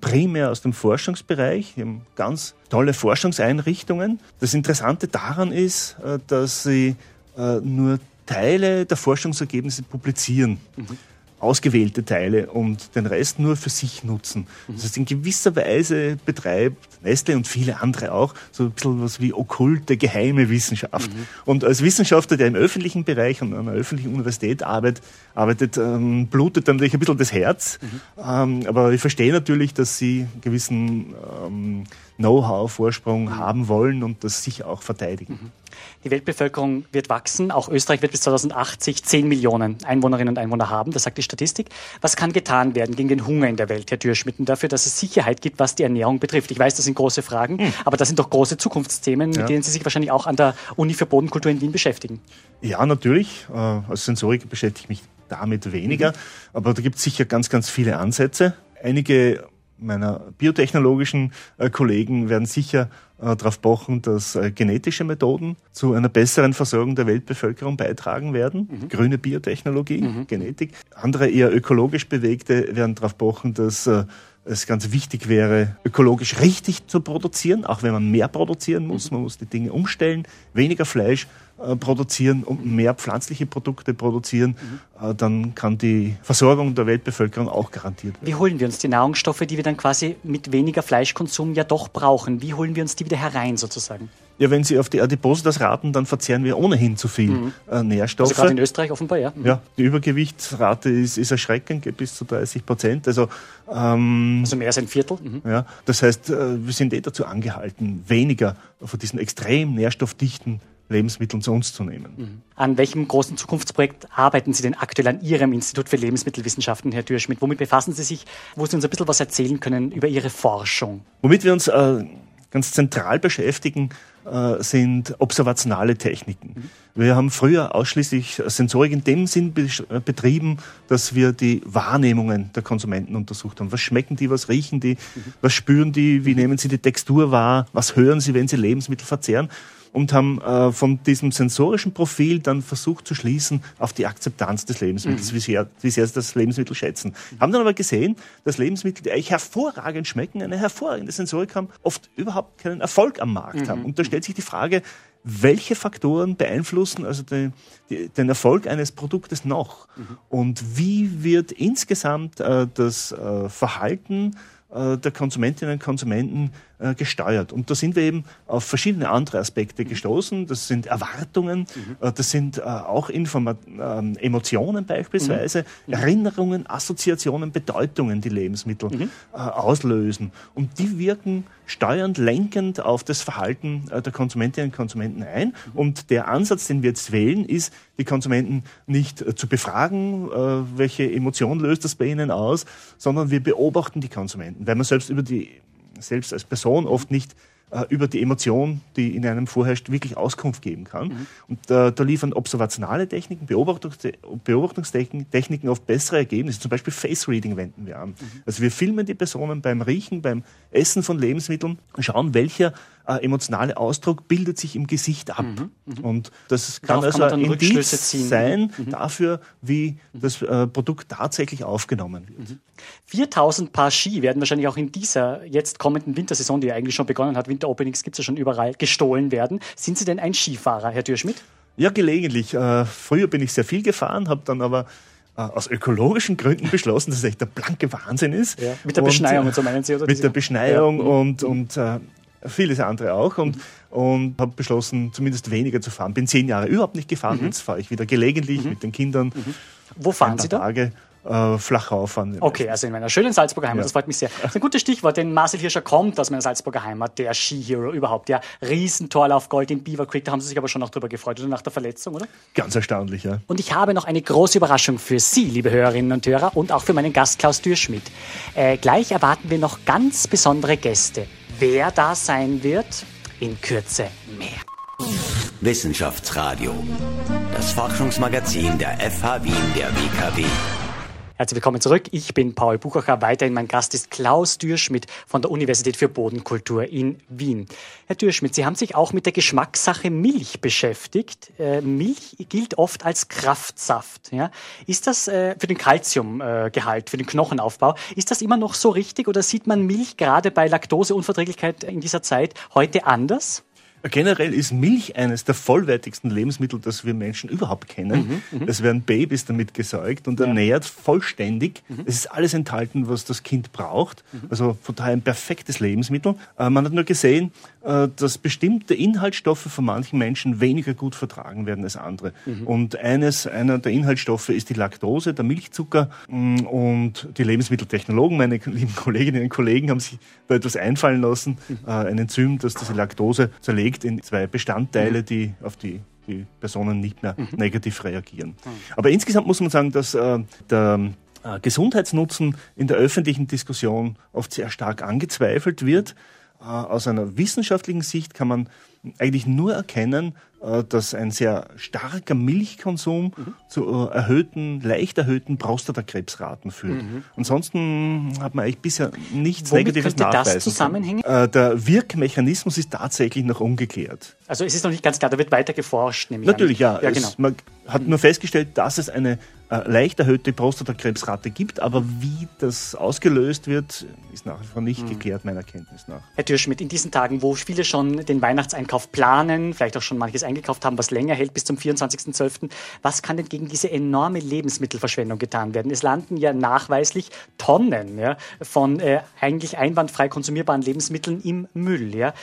primär aus dem Forschungsbereich. Die haben ganz tolle Forschungseinrichtungen. Das Interessante daran ist, äh, dass sie äh, nur Teile der Forschungsergebnisse publizieren. Mhm ausgewählte Teile und den Rest nur für sich nutzen. Mhm. Das heißt, in gewisser Weise betreibt Nestle und viele andere auch so ein bisschen was wie okkulte, geheime Wissenschaft. Mhm. Und als Wissenschaftler, der im öffentlichen Bereich und an einer öffentlichen Universität arbeitet, arbeitet ähm, blutet dann natürlich ein bisschen das Herz. Mhm. Ähm, aber ich verstehe natürlich, dass sie gewissen ähm, Know-how-Vorsprung mhm. haben wollen und das sicher auch verteidigen. Mhm. Die Weltbevölkerung wird wachsen. Auch Österreich wird bis 2080 10 Millionen Einwohnerinnen und Einwohner haben. Das sagt die Statistik. Was kann getan werden gegen den Hunger in der Welt, Herr Dürschmitten, dafür, dass es Sicherheit gibt, was die Ernährung betrifft? Ich weiß, das sind große Fragen, mhm. aber das sind doch große Zukunftsthemen, mit ja. denen Sie sich wahrscheinlich auch an der Uni für Bodenkultur in Wien beschäftigen. Ja, natürlich. Äh, als Sensoriker beschäftige ich mich damit weniger. Mhm. Aber da gibt es sicher ganz, ganz viele Ansätze. Einige meiner biotechnologischen äh, Kollegen werden sicher äh, darauf pochen, dass äh, genetische Methoden zu einer besseren Versorgung der Weltbevölkerung beitragen werden. Mhm. Grüne Biotechnologie, mhm. Genetik. Andere eher ökologisch bewegte werden darauf pochen, dass es ganz wichtig wäre, ökologisch richtig zu produzieren, auch wenn man mehr produzieren muss. Mhm. Man muss die Dinge umstellen, weniger Fleisch produzieren und mehr pflanzliche Produkte produzieren, mhm. äh, dann kann die Versorgung der Weltbevölkerung auch garantiert werden. Wie holen wir uns die Nährungsstoffe, die wir dann quasi mit weniger Fleischkonsum ja doch brauchen? Wie holen wir uns die wieder herein sozusagen? Ja, wenn Sie auf die Adipositas raten, dann verzehren wir ohnehin zu viel mhm. äh, Nährstoffe. Also gerade in Österreich offenbar, ja. Mhm. Ja, die Übergewichtsrate ist, ist erschreckend, bis zu 30 Prozent. Also, ähm, also mehr als ein Viertel. Mhm. Ja, das heißt, äh, wir sind eh dazu angehalten, weniger von diesen extrem nährstoffdichten Lebensmitteln zu uns zu nehmen. Mhm. An welchem großen Zukunftsprojekt arbeiten Sie denn aktuell an Ihrem Institut für Lebensmittelwissenschaften, Herr Dürschmidt? Womit befassen Sie sich, wo Sie uns ein bisschen was erzählen können über Ihre Forschung? Womit wir uns äh, ganz zentral beschäftigen, äh, sind observationale Techniken. Mhm. Wir haben früher ausschließlich Sensorik in dem Sinn äh, betrieben, dass wir die Wahrnehmungen der Konsumenten untersucht haben. Was schmecken die, was riechen die, mhm. was spüren die, wie nehmen sie die Textur wahr, was hören sie, wenn sie Lebensmittel verzehren und haben äh, von diesem sensorischen Profil dann versucht zu schließen auf die Akzeptanz des Lebensmittels, mhm. wie, sehr, wie sehr sie das Lebensmittel schätzen. Haben dann aber gesehen, dass Lebensmittel, die eigentlich hervorragend schmecken, eine hervorragende Sensorik haben, oft überhaupt keinen Erfolg am Markt mhm. haben. Und da stellt sich die Frage, welche Faktoren beeinflussen also den, den Erfolg eines Produktes noch? Mhm. Und wie wird insgesamt äh, das äh, Verhalten äh, der Konsumentinnen und Konsumenten äh, gesteuert. Und da sind wir eben auf verschiedene andere Aspekte gestoßen. Das sind Erwartungen, mhm. Äh, das sind äh, auch Informa ähm, Emotionen beispielsweise, mhm. Erinnerungen, Assoziationen, Bedeutungen, die Lebensmittel mhm. auslösen. Und die wirken steuernd, lenkend auf das Verhalten der Konsumentinnen und Konsumenten ein. Mhm. Und der Ansatz, den wir jetzt wählen, ist, die Konsumenten nicht zu befragen, welche Emotion löst das bei ihnen aus, sondern wir beobachten die Konsumenten, weil man selbst über die selbst als Person oft nicht äh, über die Emotion, die in einem vorherrscht, wirklich Auskunft geben kann. Mhm. Und äh, da liefern observationale Techniken, Beobachtungs Beobachtungstechniken oft bessere Ergebnisse. Zum Beispiel Face Reading wenden wir an. Mhm. Also wir filmen die Personen beim Riechen, beim Essen von Lebensmitteln, schauen, welcher äh, emotionale Ausdruck bildet sich im Gesicht ab. Mhm, mh. Und das kann Darauf also ein Indiz sein mhm. dafür, wie mhm. das äh, Produkt tatsächlich aufgenommen wird. 4000 mhm. Paar Ski werden wahrscheinlich auch in dieser jetzt kommenden Wintersaison, die ja eigentlich schon begonnen hat, Winteropenings gibt es ja schon überall, gestohlen werden. Sind Sie denn ein Skifahrer, Herr Dürschmidt? Ja, gelegentlich. Äh, früher bin ich sehr viel gefahren, habe dann aber äh, aus ökologischen Gründen beschlossen, dass es echt der blanke Wahnsinn ist. Ja, mit der Beschneiung und so meinen Sie? Oder mit der Beschneiung ja. und, und äh, vieles andere auch und, und habe beschlossen, zumindest weniger zu fahren. Bin zehn Jahre überhaupt nicht gefahren, mhm. jetzt fahre ich wieder gelegentlich mhm. mit den Kindern. Mhm. Wo fahren Sie da? Tage äh, flach rauffahren. Okay, also in meiner schönen Salzburger Heimat, ja. das freut mich sehr. Das ist ein gutes Stichwort, denn Marcel Hirscher kommt aus meiner Salzburger Heimat, der Skihero überhaupt, der Riesentorlauf Gold in Beaver Creek, da haben Sie sich aber schon noch drüber gefreut, oder nach der Verletzung, oder? Ganz erstaunlich, ja. Und ich habe noch eine große Überraschung für Sie, liebe Hörerinnen und Hörer, und auch für meinen Gast Klaus Dürschmidt. Äh, gleich erwarten wir noch ganz besondere Gäste. Wer da sein wird, in Kürze mehr. Wissenschaftsradio, das Forschungsmagazin der FH Wien der WKW. Herzlich willkommen zurück. Ich bin Paul Buchacher. Weiterhin mein Gast ist Klaus Dürschmidt von der Universität für Bodenkultur in Wien. Herr Dürschmidt, Sie haben sich auch mit der Geschmackssache Milch beschäftigt. Äh, Milch gilt oft als Kraftsaft. Ja? Ist das äh, für den Kalziumgehalt, für den Knochenaufbau, ist das immer noch so richtig oder sieht man Milch gerade bei Laktoseunverträglichkeit in dieser Zeit heute anders? Generell ist Milch eines der vollwertigsten Lebensmittel, das wir Menschen überhaupt kennen. Mhm, es werden Babys damit gesäugt und ernährt vollständig. Mhm. Es ist alles enthalten, was das Kind braucht. Mhm. Also von daher ein perfektes Lebensmittel. Äh, man hat nur gesehen, dass bestimmte Inhaltsstoffe von manchen Menschen weniger gut vertragen werden als andere. Mhm. Und eines, einer der Inhaltsstoffe ist die Laktose, der Milchzucker. Mm, und die Lebensmitteltechnologen, meine lieben Kolleginnen und Kollegen, haben sich da etwas einfallen lassen. Mhm. Äh, ein Enzym, das diese Laktose zerlegt in zwei Bestandteile, mhm. die auf die die Personen nicht mehr mhm. negativ reagieren. Mhm. Aber insgesamt muss man sagen, dass äh, der äh, Gesundheitsnutzen in der öffentlichen Diskussion oft sehr stark angezweifelt wird. Äh, aus einer wissenschaftlichen Sicht kann man eigentlich nur erkennen, äh, dass ein sehr starker Milchkonsum mhm. zu äh, erhöhten, leicht erhöhten Prostatakrebsraten führt. Mhm. Ansonsten hat man eigentlich bisher nichts Womit Negatives könnte nachweisen. Das zusammenhängen? Der Wirkmechanismus ist tatsächlich noch ungeklärt. Also es ist noch nicht ganz klar, da wird weiter geforscht. Natürlich, an. ja. ja genau. es, man hat nur festgestellt, dass es eine äh, leicht erhöhte Prostatakrebsrate gibt, aber wie das ausgelöst wird, ist nach wie vor nicht mhm. geklärt, meiner Kenntnis nach. Herr Türschmidt, in diesen Tagen, wo viele schon den Weihnachtseinkauf planen, vielleicht auch schon manches eingekauft haben, was länger hält bis zum 24.12., was kann denn gegen diese enorme Lebensmittelverschwendung getan werden? Es landen ja nachweislich Tonnen ja, von äh, eigentlich einwandfrei konsumierbaren Lebensmitteln im Müll. Ja.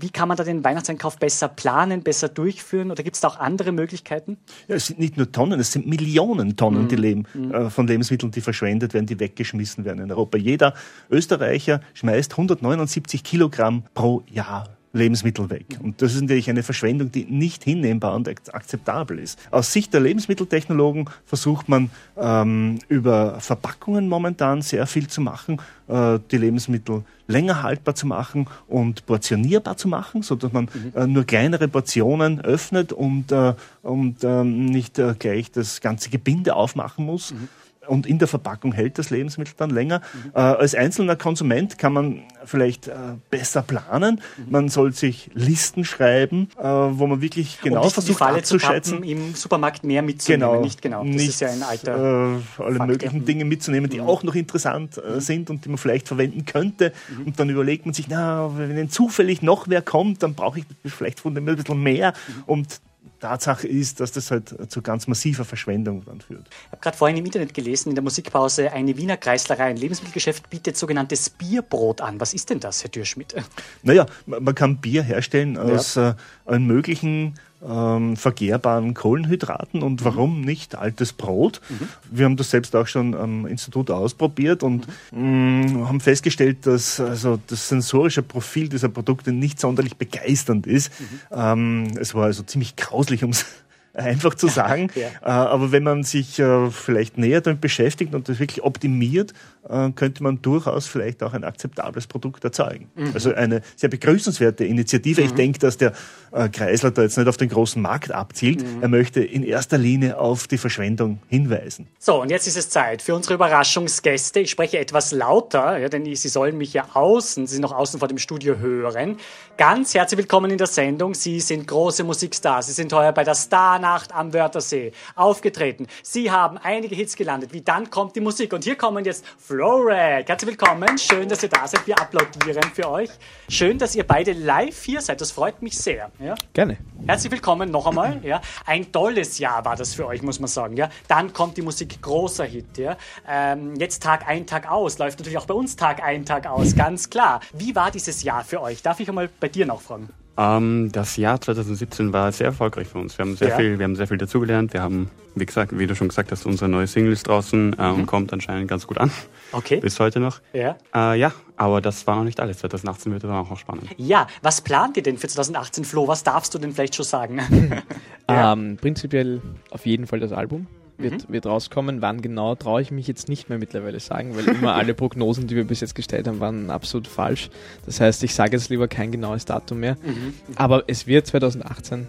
Wie kann man da den Weihnachtseinkauf besser planen, besser durchführen oder gibt es da auch andere Möglichkeiten? Ja, es sind nicht nur Tonnen, es sind Millionen Tonnen mhm. die Leben, mhm. äh, von Lebensmitteln, die verschwendet werden, die weggeschmissen werden in Europa. Jeder Österreicher schmeißt 179 Kilogramm pro Jahr Lebensmittel weg. Und das ist natürlich eine Verschwendung, die nicht hinnehmbar und akzeptabel ist. Aus Sicht der Lebensmitteltechnologen versucht man ähm, über Verpackungen momentan sehr viel zu machen, äh, die Lebensmittel länger haltbar zu machen und portionierbar zu machen, so dass man mhm. äh, nur kleinere Portionen öffnet und, äh, und ähm, nicht äh, gleich das ganze Gebinde aufmachen muss. Mhm und in der Verpackung hält das Lebensmittel dann länger. Mhm. Äh, als einzelner Konsument kann man vielleicht äh, besser planen. Mhm. Man soll sich Listen schreiben, äh, wo man wirklich genau um versucht die Falle abzuschätzen. Zu im Supermarkt mehr mitzunehmen. Genau, nicht genau. Das nicht, ist ja ein alter äh, alle Fakt, möglichen. Dinge mitzunehmen, die mhm. auch noch interessant äh, mhm. sind und die man vielleicht verwenden könnte. Mhm. Und dann überlegt man sich, na, wenn zufällig noch wer kommt, dann brauche ich vielleicht von dem ein bisschen mehr. Mhm. Und Tatsache ist, dass das halt zu ganz massiver Verschwendung dann führt. Ich habe gerade vorhin im Internet gelesen, in der Musikpause, eine Wiener Kreislerei, ein Lebensmittelgeschäft bietet sogenanntes Bierbrot an. Was ist denn das, Herr Dürschmidt? Naja, man kann Bier herstellen aus ja. äh, allen möglichen ähm, verkehrbaren Kohlenhydraten und mhm. warum nicht altes Brot. Mhm. Wir haben das selbst auch schon am Institut ausprobiert und mhm. mh, haben festgestellt, dass also das sensorische Profil dieser Produkte nicht sonderlich begeisternd ist. Mhm. Ähm, es war also ziemlich grauslich, um es einfach zu sagen. ja. Äh, aber wenn man sich äh, vielleicht näher damit beschäftigt und das wirklich optimiert, äh, könnte man durchaus vielleicht auch ein akzeptables Produkt erzeugen. Mhm. Also eine sehr begrüßenswerte Initiative. Mhm. Ich denke, dass der Kreisler da jetzt nicht auf den großen Markt abzielt. Mhm. Er möchte in erster Linie auf die Verschwendung hinweisen. So, und jetzt ist es Zeit für unsere Überraschungsgäste. Ich spreche etwas lauter, ja, denn Sie sollen mich ja außen, Sie sind noch außen vor dem Studio hören. Ganz herzlich willkommen in der Sendung. Sie sind große Musikstars. Sie sind heuer bei der Star Nacht am Wörthersee aufgetreten. Sie haben einige Hits gelandet, wie Dann kommt die Musik. Und hier kommen jetzt Florek. Herzlich willkommen. Schön, dass ihr da seid. Wir applaudieren für euch. Schön, dass ihr beide live hier seid. Das freut mich sehr. Ja? Gerne. Herzlich willkommen noch einmal. Ja? Ein tolles Jahr war das für euch, muss man sagen. Ja? Dann kommt die Musik, großer Hit. Ja? Ähm, jetzt Tag ein, Tag aus. Läuft natürlich auch bei uns Tag ein, Tag aus, ganz klar. Wie war dieses Jahr für euch? Darf ich einmal bei dir noch fragen? Ähm, das Jahr 2017 war sehr erfolgreich für uns. Wir haben sehr ja. viel, wir haben sehr viel dazugelernt. Wir haben, wie gesagt, wie du schon gesagt hast, unsere neue Single ist draußen äh, mhm. und kommt anscheinend ganz gut an. Okay. Bis heute noch. Ja. Äh, ja, aber das war noch nicht alles. 2018 wird dann auch noch spannend. Ja, was plant ihr denn für 2018, Flo? Was darfst du denn vielleicht schon sagen? ja. ähm, prinzipiell auf jeden Fall das Album wird, mhm. wird rauskommen. Wann genau, traue ich mich jetzt nicht mehr mittlerweile sagen, weil immer alle Prognosen, die wir bis jetzt gestellt haben, waren absolut falsch. Das heißt, ich sage jetzt lieber kein genaues Datum mehr. Mhm. Aber es wird 2018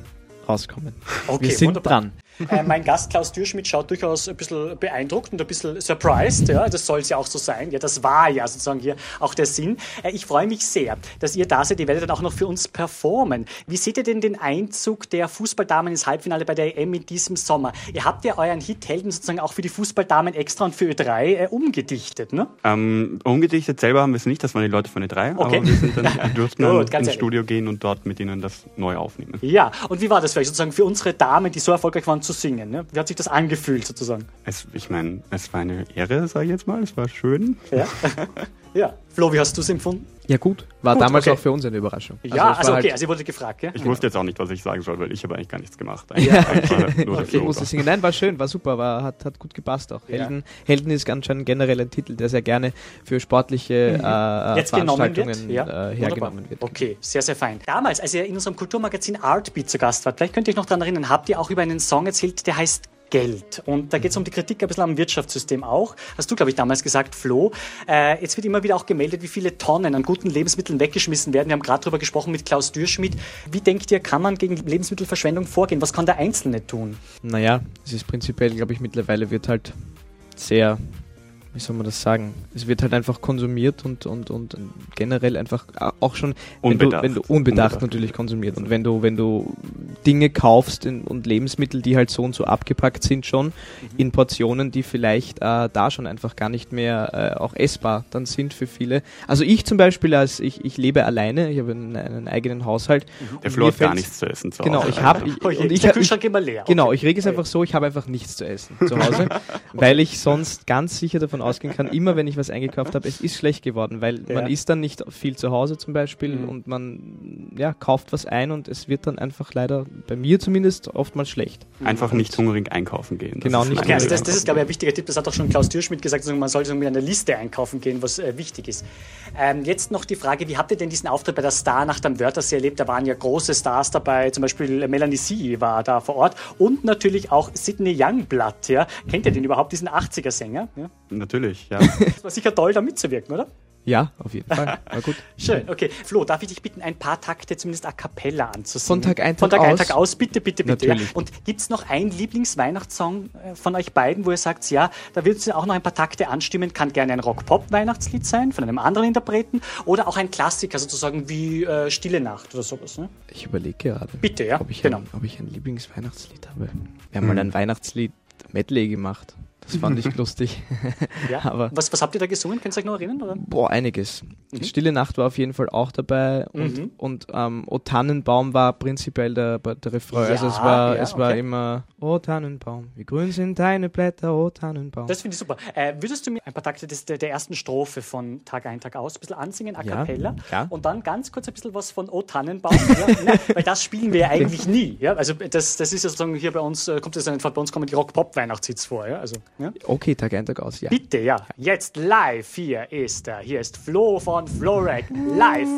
rauskommen. Okay, wir sind wunderbar. dran. Äh, mein Gast Klaus Dürschmidt schaut durchaus ein bisschen beeindruckt und ein bisschen surprised. Ja, das soll es ja auch so sein. Ja, das war ja sozusagen hier auch der Sinn. Äh, ich freue mich sehr, dass ihr da seid. Ihr werdet dann auch noch für uns performen. Wie seht ihr denn den Einzug der Fußballdamen ins Halbfinale bei der EM in diesem Sommer? Ihr habt ja euren Hit Helden sozusagen auch für die Fußballdamen extra und für Ö3 äh, umgedichtet, ne? Ähm, umgedichtet selber haben wir es nicht, das waren die Leute von Ö3, Okay. aber wir sind dann, durften dann Gut, ganz ins ehrlich. Studio gehen und dort mit ihnen das neu aufnehmen. Ja, und wie war das für euch sozusagen für unsere Damen, die so erfolgreich waren, zu singen? Ne? Wie hat sich das angefühlt sozusagen? Es, ich meine, es war eine Ehre, sage ich jetzt mal, es war schön. Ja. ja. Flo, wie hast du es empfunden? Ja, gut. War Gut, damals okay. auch für uns eine Überraschung. Ja, also, war okay, halt- also ihr wurde gefragt, ja? Ich wusste jetzt auch nicht, was ich sagen soll, weil ich habe eigentlich gar nichts gemacht. Ja, Eigentlich war nur okay. Musste singen. Nein, war schön, war super, war, hat, hat gut gepasst auch. Ja. Helden, Helden ist ganz schön generell ein Titel, der sehr gerne für sportliche äh, Mhm. Jetzt genommen Veranstaltungen wird? Ja, äh, wunderbar. hergenommen wird. Okay, sehr, sehr fein. Damals, als ihr in unserem Kulturmagazin Artbeat zu Gast wart, vielleicht könnt ihr euch noch daran erinnern, habt ihr auch über einen Song erzählt, der heißt Geld. Und da geht es um die Kritik ein bisschen am Wirtschaftssystem auch. Hast du, glaube ich, damals gesagt, Flo. Äh, jetzt wird immer wieder auch gemeldet, wie viele Tonnen an guten Lebensmitteln weggeschmissen werden. Wir haben gerade darüber gesprochen mit Klaus Dürschmidt. Wie denkt ihr, kann man gegen Lebensmittelverschwendung vorgehen? Was kann der Einzelne tun? Naja, es ist prinzipiell, glaube ich, mittlerweile wird halt sehr, wie soll man das sagen? Es wird halt einfach konsumiert und, und, und generell einfach auch schon wenn du, Unbedacht. wenn du unbedacht, Unbedacht. natürlich konsumiert. Und wenn du, wenn du Dinge kaufst in, und Lebensmittel, die halt so und so abgepackt sind schon, in Portionen, die vielleicht äh, da schon einfach gar nicht mehr äh, auch essbar dann sind für viele. Also ich zum Beispiel, als ich, ich lebe alleine, ich habe einen, einen eigenen Haushalt. Der und Flo mir hat gar nichts zu essen zu Genau, Hause. ich habe Oh je, und ich, der ich, Kühlschrank immer leer. Genau, Okay. ich rege es einfach so, ich habe einfach nichts zu essen zu Hause, weil ich sonst ganz sicher davon ausgehen kann, immer wenn ich was eingekauft habe, es ist schlecht geworden, weil Ja. man ist dann nicht viel zu Hause zum Beispiel Mhm. und man ja, kauft was ein und es wird dann einfach leider, bei mir zumindest, oftmals schlecht. Einfach nicht hungrig einkaufen gehen. Das Genau, ist nicht Okay, also das, das ist, glaube ich, ein wichtiger Tipp. Das hat auch schon Klaus Dürschmidt gesagt, also man sollte so mit einer Liste einkaufen gehen, was äh, wichtig ist. Ähm, jetzt noch die Frage, wie habt ihr denn diesen Auftritt bei der Star-Nacht am Wörthersee erlebt? Da waren ja große Stars dabei, zum Beispiel Melanie C. war da vor Ort und natürlich auch Sidney Youngblood. Ja? Kennt ihr den überhaupt, diesen 80er-Sänger? Ja? Natürlich, ja. Das war sicher toll, da mitzuwirken, oder? Ja, auf jeden Fall. War gut. Schön, okay. Flo, darf ich dich bitten, ein paar Takte zumindest a cappella anzusingen? Von Tag ein, Von Tag Tag ein, aus? Tag aus, bitte, bitte, bitte. Ja. Natürlich. Und gibt es noch einen Lieblingsweihnachtssong äh, von euch beiden, wo ihr sagt, ja, da würdet ihr auch noch ein paar Takte anstimmen? Kann gerne ein Rock-Pop-Weihnachtslied sein, von einem anderen Interpreten, oder auch ein Klassiker, sozusagen wie äh, Stille Nacht oder sowas. Ne? Ich überlege gerade, Bitte, ja, ob, ich genau. ein, ob ich ein Lieblingsweihnachtslied habe. Wir haben mal ein Weihnachtslied Medley gemacht. Das fand ich lustig. Ja. Aber was, was habt ihr da gesungen? Könnt ihr euch noch erinnern? Oder? Boah, einiges. Stille Nacht war auf jeden Fall auch dabei und, Mhm. und ähm, O Tannenbaum war prinzipiell der, der Refrain. also es Ja, war, ja, es war okay. immer O Tannenbaum, wie grün sind deine Blätter, O Tannenbaum. Das finde ich super. Äh, würdest du mir ein paar Takte des, der, der ersten Strophe von Tag ein, Tag aus ein bisschen ansingen, a cappella? ja. Und dann ganz kurz ein bisschen was von O Tannenbaum. nein, weil das spielen wir ja eigentlich nie. Ja? Also das, das ist ja sozusagen hier bei uns, äh, kommt das einfach, bei uns kommen die Rock-Pop-Weihnachtshits vor. Ja? Also, ja? okay, Tag ein, Tag aus, ja. Bitte, ja. Jetzt live hier ist er. Hier ist Flo von Florek. Live.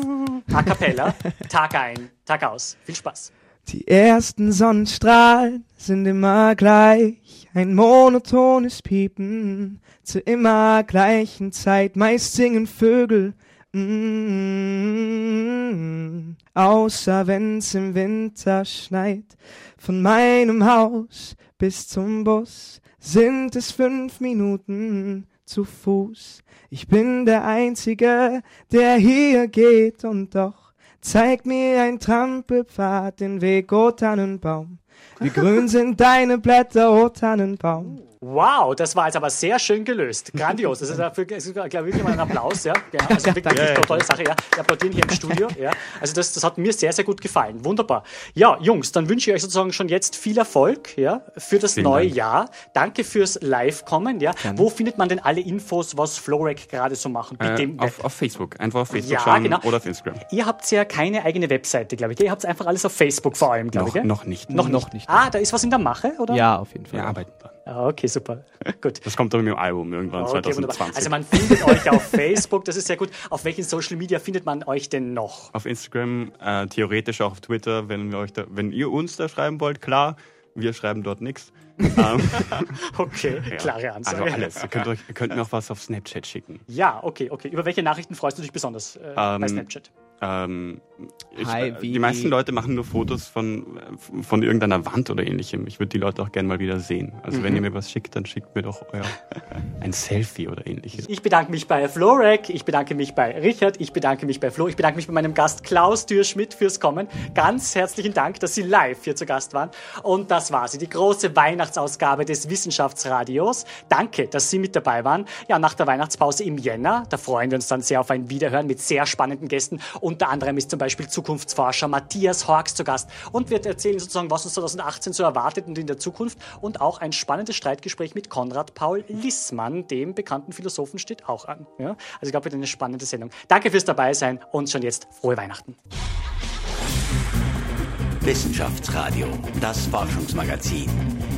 A cappella. Tag ein, Tag aus. Viel Spaß. Die ersten Sonnenstrahlen sind immer gleich, ein monotones Piepen, zu immer gleichen Zeit, meist singen Vögel, mm, außer wenn's im Winter schneit. Von meinem Haus bis zum Bus sind es fünf Minuten zu Fuß. Ich bin der Einzige, der hier geht und doch zeigt mir ein Trampelpfad den Weg, o Tannenbaum. Wie grün sind deine Blätter, o Tannenbaum. Wow, das war jetzt aber sehr schön gelöst. Grandios. Das ist dafür, glaube ich, wirklich mal ein Applaus. Ja, genau. Also wirklich, wirklich eine tolle Sache. Ja, wir applaudieren hier im Studio. Ja, also das, das hat mir sehr, sehr gut gefallen. Wunderbar. Ja, Jungs, dann wünsche ich euch sozusagen schon jetzt viel Erfolg ja, für das Vielen neue Dank. Jahr. Danke fürs Live-Kommen. Ja. Wo findet man denn alle Infos, was Florek gerade so machen? Bitte. Äh, auf, auf Facebook. Einfach auf Facebook Ja, schauen genau. oder auf Instagram. Ihr habt ja keine eigene Webseite, glaube ich. Ihr habt einfach alles auf Facebook vor allem, glaube ich. noch nicht. Noch, Noch nicht. Ah, da ist was in der Mache, oder? Ja, auf jeden Fall. Wir arbeiten dran. Ah, okay, super. Gut. Das kommt dann mit dem Album irgendwann Okay, wunderbar. 2020. Also man findet euch auf Facebook, das ist sehr gut. Auf welchen Social Media findet man euch denn noch? auf Instagram, äh, theoretisch auch auf Twitter, wenn, wir euch da, wenn ihr uns da schreiben wollt, klar. Wir schreiben dort nichts. Ähm, Okay, ja. klare Ansage. Also alles. Ihr könnt, euch, ihr könnt mir auch was auf Snapchat schicken. Ja, okay, okay. Über welche Nachrichten freust du dich besonders äh, bei Ähm, Snapchat? Ähm, ich, Hi, die meisten Leute machen nur Fotos von, von irgendeiner Wand oder ähnlichem. Ich würde die Leute auch gerne mal wieder sehen. Also mhm. wenn ihr mir was schickt, dann schickt mir doch euer, ein Selfie oder ähnliches. Ich bedanke mich bei Florek, ich bedanke mich bei Richard, ich bedanke mich bei Flo, ich bedanke mich bei meinem Gast Klaus Dürschmidt fürs Kommen. Ganz herzlichen Dank, dass Sie live hier zu Gast waren. Und das war sie, die große Weihnachtsausgabe des Wissenschaftsradios. Danke, dass Sie mit dabei waren. Ja, nach der Weihnachtspause im Jänner, da freuen wir uns dann sehr auf ein Wiederhören mit sehr spannenden Gästen. Unter anderem ist zum Beispiel Zukunft Zukunftsforscher Matthias Horks zu Gast und wird erzählen sozusagen, was uns 2018 so erwartet und in der Zukunft und auch ein spannendes Streitgespräch mit Konrad Paul Lissmann, dem bekannten Philosophen, steht auch an. Ja? Also ich glaube, wird eine spannende Sendung. Danke fürs Dabeisein und schon jetzt frohe Weihnachten. Wissenschaftsradio, das Forschungsmagazin.